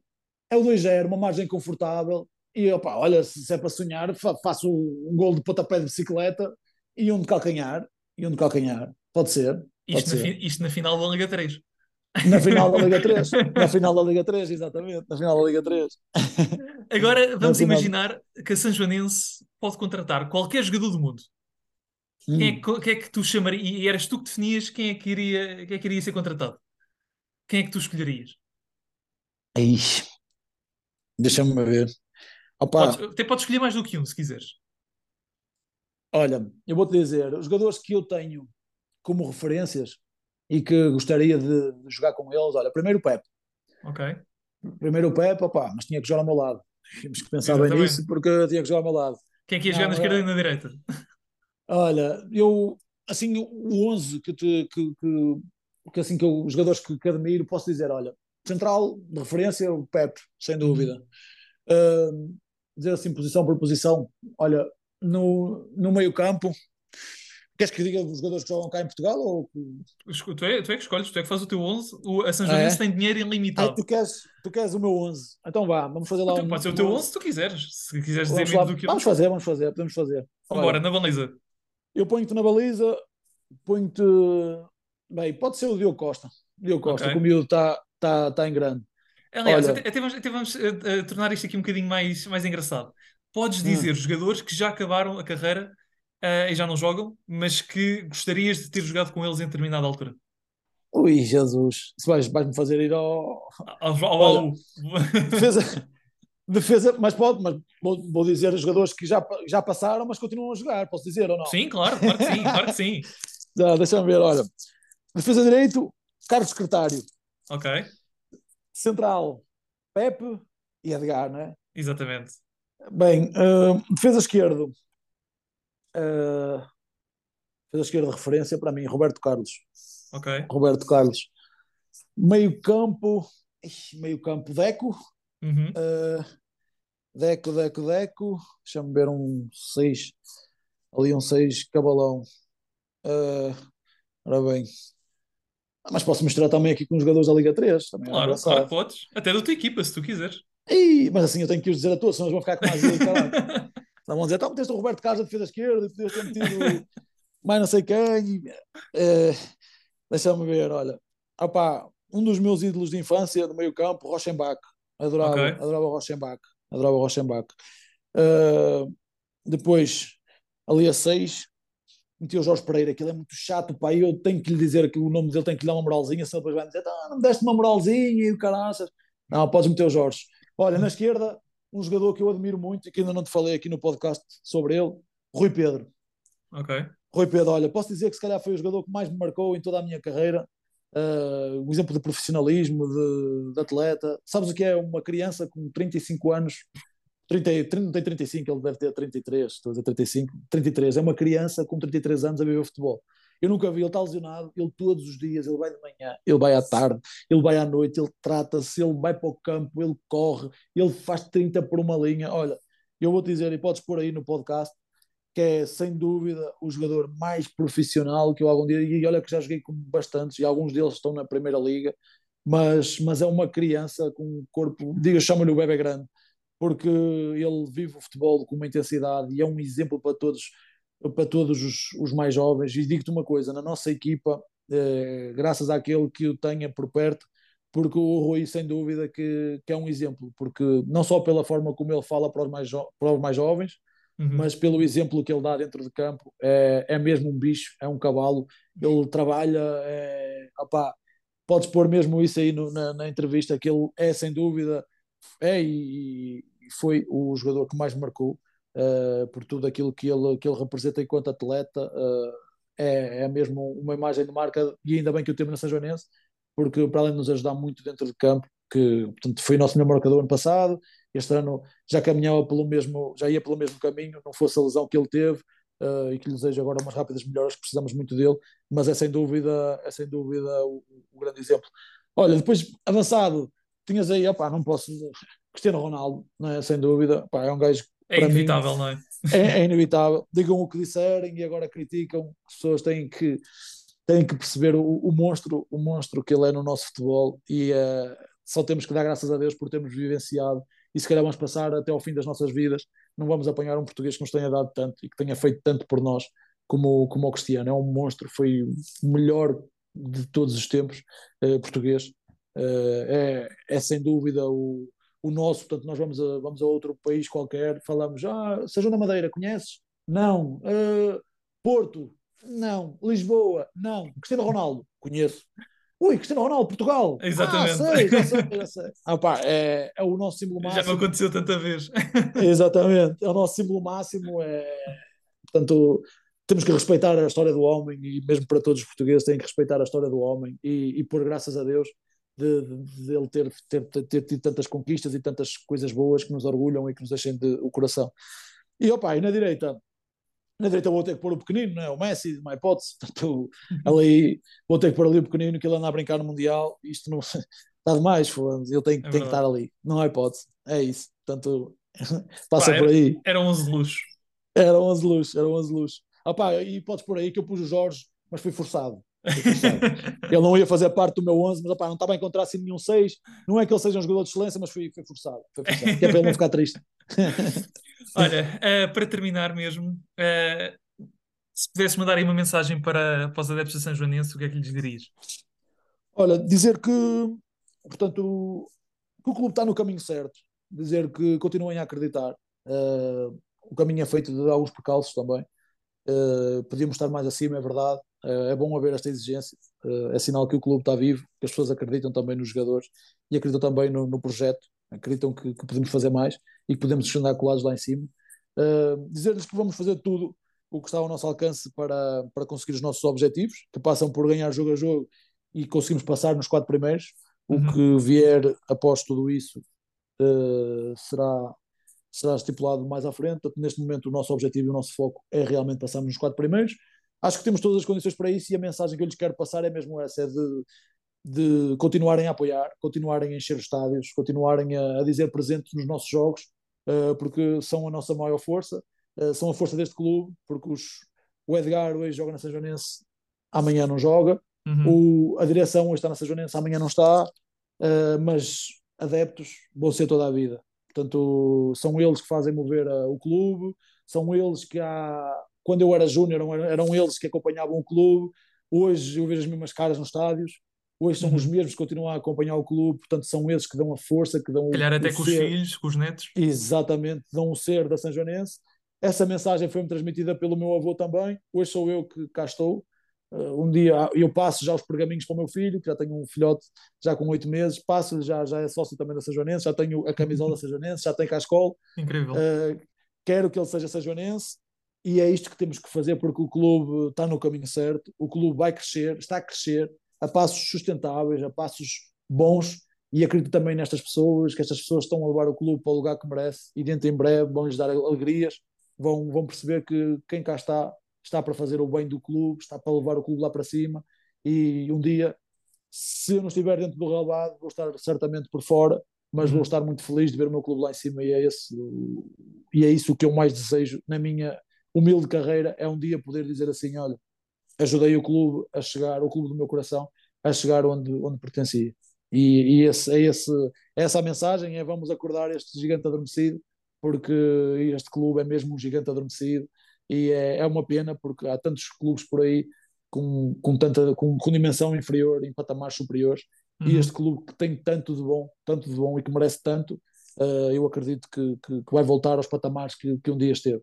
é o 2-0, uma margem confortável. E opá, olha, se é para sonhar, fa faço um gol de pontapé de bicicleta e um de calcanhar. E um de calcanhar. Pode ser, pode Isto na, ser. fi- isto na final da Liga 3. Na final da Liga 3. Na final da Liga 3, exatamente. Na final da Liga 3. Agora vamos imaginar que a São Joanense pode contratar qualquer jogador do mundo. Quem é, Hum. que- quem é que tu chamarias? E eras tu que definias quem é que iria, quem é que iria ser contratado? Quem é que tu escolherias? Ixi, Deixa-me ver. Podes, Opa, até podes escolher mais do que um, se quiseres. olha, eu vou-te dizer, os jogadores que eu tenho como referências e que gostaria de, de jogar com eles, olha, primeiro o Pep. Ok, Primeiro o Pep, opá, mas tinha que jogar ao meu lado. Tínhamos que pensar bem nisso exatamente. porque tinha que jogar ao meu lado. Quem é que ia jogar na Não, esquerda e na direita? olha, eu, assim, o 11 que, te, que, que, que, assim, que eu, os jogadores que, que admiro, posso dizer, olha, central de referência, o Pep, sem Uhum. dúvida. Uh, dizer assim, posição por posição, olha, no, no meio campo, queres que diga os jogadores que jogam cá em Portugal? Ou... Tu é, tu é que escolhes, tu é que fazes o teu 11. O, a São Ah, Joanense é? tem dinheiro ilimitado. tu queres, tu queres o meu 11. Então vá, vamos fazer O lá teu- um, pode ser o teu 11 11. se tu quiseres. Se quiseres dizer Vamos menos lá, do que vamos 11, fazer, vamos fazer, podemos fazer. vambora, na baliza. eu ponho-te na baliza, ponho-te. Bem, pode ser o Diogo Costa. Diogo. Costa, que o miúdo está tá, tá em grande. Aliás, Olha, até, vamos, até vamos, eh, eh, tornar isto aqui um bocadinho mais, mais engraçado. Podes hum, dizer jogadores que já acabaram a carreira eh, e já não jogam, mas que gostarias de ter jogado com eles em determinada altura. ui, Jesus, se vais, vais-me fazer ir ao. Ao, ao Olha, defesa, defesa, mas pode, mas vou, vou dizer os jogadores que já, já passaram, mas continuam a jogar, posso dizer ou não? Sim, claro, claro que sim, claro que sim. Já, Deixa-me ver, olha. Defesa direito, Carlos Secretário. Ok, Central, Pepe e Edgar, não é? exatamente. Bem, uh, defesa esquerdo. Uh, defesa esquerda referência para mim, Roberto Carlos. Ok. Roberto Carlos. Meio campo, meio campo, Deco. Uhum. Uh, Deco, Deco, Deco. Deixa-me ver um 6. Ali um 6, cabalão. Uh, ora bem. Ah, Mas posso misturar também aqui com os jogadores da Liga 3, também é Claro, claro que engraçado. podes. Até da tua equipa, se tu quiseres. Ih, mas assim eu tenho que os dizer a todos, senão eles vão ficar com mais Senão vão dizer, então meteste o Roberto Carlos a defesa esquerda e podias ter metido mais não sei quem. Eh, Deixa-me ver, olha. Opá, um dos meus ídolos de infância do meio campo, Rochenbach. Adorava, Ok. adorava Rochenbach. Adorava Rochenbach. Eh, depois, ali a 6, meti o Jorge Pereira, aquilo é muito chato, pá, eu tenho que lhe dizer que o nome dele tem que lhe dar uma moralzinha, senão depois vai dizer, ah, não me deste uma moralzinha e o caraças. Não, podes meter o Jorge. Olha, na esquerda, um jogador que eu admiro muito e que ainda não te falei aqui no podcast sobre ele, Rui Pedro. Ok. Rui Pedro, olha, posso dizer que se calhar foi o jogador que mais me marcou em toda a minha carreira. Uh, um exemplo de profissionalismo, de, de, atleta. Sabes o que é uma criança com 35 anos? 30, 30, não tem 35, ele deve ter 33, estou a dizer 35. 33, é uma criança com 33 anos a viver futebol. Eu nunca vi, ele está lesionado, ele todos os dias, ele vai de manhã, ele vai à tarde, ele vai à noite, ele trata-se, ele vai para o campo, ele corre, ele faz 30 por uma linha. Olha, eu vou te dizer, e podes pôr aí no podcast, que é sem dúvida o jogador mais profissional que eu algum dia, e olha que já joguei com bastantes, e alguns deles estão na Primeira Liga, mas, mas é uma criança com um corpo, diga, chama-lhe o bebê grande, porque ele vive o futebol com uma intensidade e é um exemplo para todos, para todos os, os mais jovens. E digo-te uma coisa: na nossa equipa, eh, graças àquele que o tenha por perto, porque o Rui, sem dúvida, que, que é um exemplo, porque não só pela forma como ele fala para os mais, para os mais jovens, uhum. mas pelo exemplo que ele dá dentro de campo, é, é mesmo um bicho, é um cavalo, ele trabalha, é, opá, podes pôr mesmo isso aí no, na, na, entrevista, que ele é sem dúvida, é e, e foi o jogador que mais marcou, uh, por tudo aquilo que ele, que ele representa enquanto atleta, uh, é, é mesmo uma imagem de marca, e ainda bem que o temos na São Joanense, porque para além de nos ajudar muito dentro de campo, que portanto, foi o nosso melhor marcador ano passado, este ano já caminhava pelo mesmo, já ia pelo mesmo caminho, não fosse a lesão que ele teve, uh, e que lhe desejo agora umas rápidas melhoras, precisamos muito dele, mas é sem dúvida, é sem dúvida o, o grande exemplo. Olha, depois avançado, tinhas aí, opá, não posso, Cristiano Ronaldo, não é? sem dúvida, opá, é um gajo é inevitável, mim, não é? é? É inevitável. Digam o que disserem e agora criticam. As pessoas têm que, têm que perceber o, o monstro, o monstro que ele é no nosso futebol e uh, só temos que dar graças a Deus por termos vivenciado e se calhar vamos passar até ao fim das nossas vidas. Não vamos apanhar um português que nos tenha dado tanto e que tenha feito tanto por nós como, como o Cristiano. É um monstro, foi o melhor de todos os tempos uh, português. Uh, é, é sem dúvida o, o nosso, portanto, nós vamos a, vamos a outro país qualquer, falamos, ah, Sejam da Madeira, conheces? Não. Uh, Porto? Não. Lisboa? Não. Cristiano Ronaldo? Conheço. Ui, Cristiano Ronaldo, Portugal. Exatamente. Ah, sei, já sei, já sei. Ah, pá, é, é o nosso símbolo máximo. Já me aconteceu tanta vez. Exatamente. É o nosso símbolo máximo. É... Portanto, temos que respeitar a história do homem e mesmo para todos os portugueses têm que respeitar a história do homem e, e por graças a Deus de, de, de ele ter, ter, ter, tido tantas conquistas e tantas coisas boas que nos orgulham e que nos deixem de, o coração. E opa, e na direita, na direita vou ter que pôr o pequenino, não é? o Messi, uma hipótese, portanto, ali vou ter que pôr ali o pequenino que ele anda a brincar no Mundial, isto não está demais, ele tem, é tem que estar ali, não há hipótese, é isso, portanto, passa Pá, por aí. Era 11 luxo. Era 11 luxo, era 11 luxo. Opa, e podes pôr aí que eu pus o Jorge, mas foi forçado. Ele não ia fazer parte do meu 11, mas opa, não estava a encontrar assim nenhum 6. Não é que ele seja um jogador de excelência, mas foi, foi forçado. Foi forçado que é para ele não ficar triste. Olha, uh, para terminar mesmo, uh, se pudesse mandar aí uma mensagem para, para os adeptos de São Joanense, o que é que lhes dirias? Olha, dizer que, portanto, que o clube está no caminho certo, dizer que continuem a acreditar. Uh, o caminho é feito de alguns percalços também. Podíamos estar mais acima, é verdade, é bom haver esta exigência, uh, é sinal que o clube está vivo, que as pessoas acreditam também nos jogadores e acreditam também no, no projeto, acreditam que, que, podemos fazer mais e que podemos andar colados lá em cima. Uh, Dizer-lhes que vamos fazer tudo o que está ao nosso alcance para, para conseguir os nossos objetivos, que passam por ganhar jogo a jogo e conseguimos passar nos quatro primeiros. Uhum. O que vier após tudo isso será, será estipulado mais à frente. Portanto, neste momento, o nosso objetivo e o nosso foco é realmente passarmos nos quatro primeiros acho que temos todas as condições para isso e a mensagem que eu lhes quero passar é mesmo essa, é de, de continuarem a apoiar, continuarem a encher os estádios, continuarem a, a dizer presente nos nossos jogos, uh, porque são a nossa maior força, uh, são a força deste clube, porque os, o Edgar hoje joga na São Joanense, amanhã não joga, uhum. o, a direção hoje está na São Joanense, amanhã não está, uh, mas adeptos vão ser toda a vida. Portanto, são eles que fazem mover o clube, são eles que há quando eu era júnior eram, eram, eles que acompanhavam o clube, hoje eu vejo as mesmas caras nos estádios, hoje são uhum. os mesmos que continuam a acompanhar o clube, portanto são eles que dão a força, que dão Calhar o, até o com ser, os filhos, com os netos. Exatamente, dão o ser da São Joanense. Essa mensagem foi-me transmitida pelo meu avô também, hoje sou eu que cá estou. Uh, um dia eu passo já os pergaminhos para o meu filho, que já tenho um filhote já com oito meses, passo já, já é sócio também da São Joanense, já tenho a camisola da São Joanense, já tenho cá a escola. Incrível. Uh, quero que ele seja São Joanense e é isto que temos que fazer porque o clube está no caminho certo, o clube vai crescer, está a crescer a passos sustentáveis, a passos bons e acredito também nestas pessoas, que estas pessoas estão a levar o clube para o lugar que merece e dentro em breve vão lhes dar alegrias, vão, vão perceber que quem cá está está para fazer o bem do clube, está para levar o clube lá para cima e um dia, se eu não estiver dentro do relevado, vou estar certamente por fora, mas vou uhum. estar muito feliz de ver o meu clube lá em cima e é, esse, e é isso que eu mais desejo na minha humilde carreira é um dia poder dizer assim: olha, ajudei o clube a chegar, o clube do meu coração, a chegar onde, onde pertencia. E, e esse, é, esse, é essa a mensagem: é vamos acordar este gigante adormecido, porque este clube é mesmo um gigante adormecido. E é, é uma pena porque há tantos clubes por aí com, com, tanta, com, com dimensão inferior, em patamares superiores, uhum. e este clube que tem tanto de bom, tanto de bom e que merece tanto, uh, eu acredito que, que, que, vai voltar aos patamares que, que um dia esteve.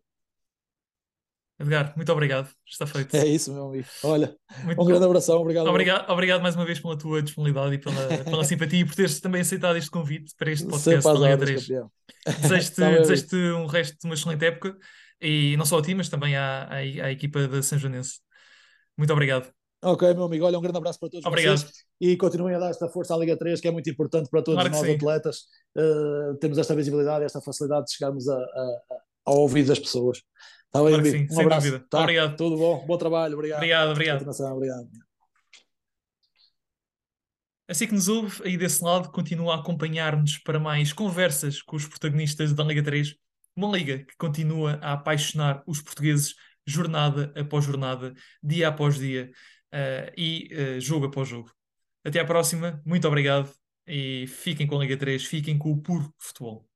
Edgar, muito obrigado. Está feito. É isso, meu amigo. Olha, muito um grande abração. Obrigado. Obrigado, obrigado mais uma vez pela tua disponibilidade e pela, pela simpatia e por teres também aceitado este convite para este podcast da Liga 3. Desejo-te desejo um resto de uma excelente época e não só a ti, mas também à, à, à equipa da São Joanense. Muito obrigado. Ok, meu amigo. Olha, um grande abraço para todos Obrigado. vocês e continuem a dar esta força à Liga 3, que é muito importante para todos claro nós atletas. Uh, temos esta visibilidade, esta facilidade de chegarmos a, a, ao ouvido das pessoas. Está bem, claro? Sim, um abraço. Tá? Obrigado. Tudo bom, bom trabalho. Obrigado. Obrigado, obrigado. obrigado. Assim que nos ouve, aí desse lado, continua a acompanhar-nos para mais conversas com os protagonistas da Liga 3. Uma liga que continua a apaixonar os portugueses jornada após jornada, dia após dia uh, e uh, jogo após jogo. Até à próxima, muito obrigado e fiquem com a Liga 3, fiquem com o puro futebol.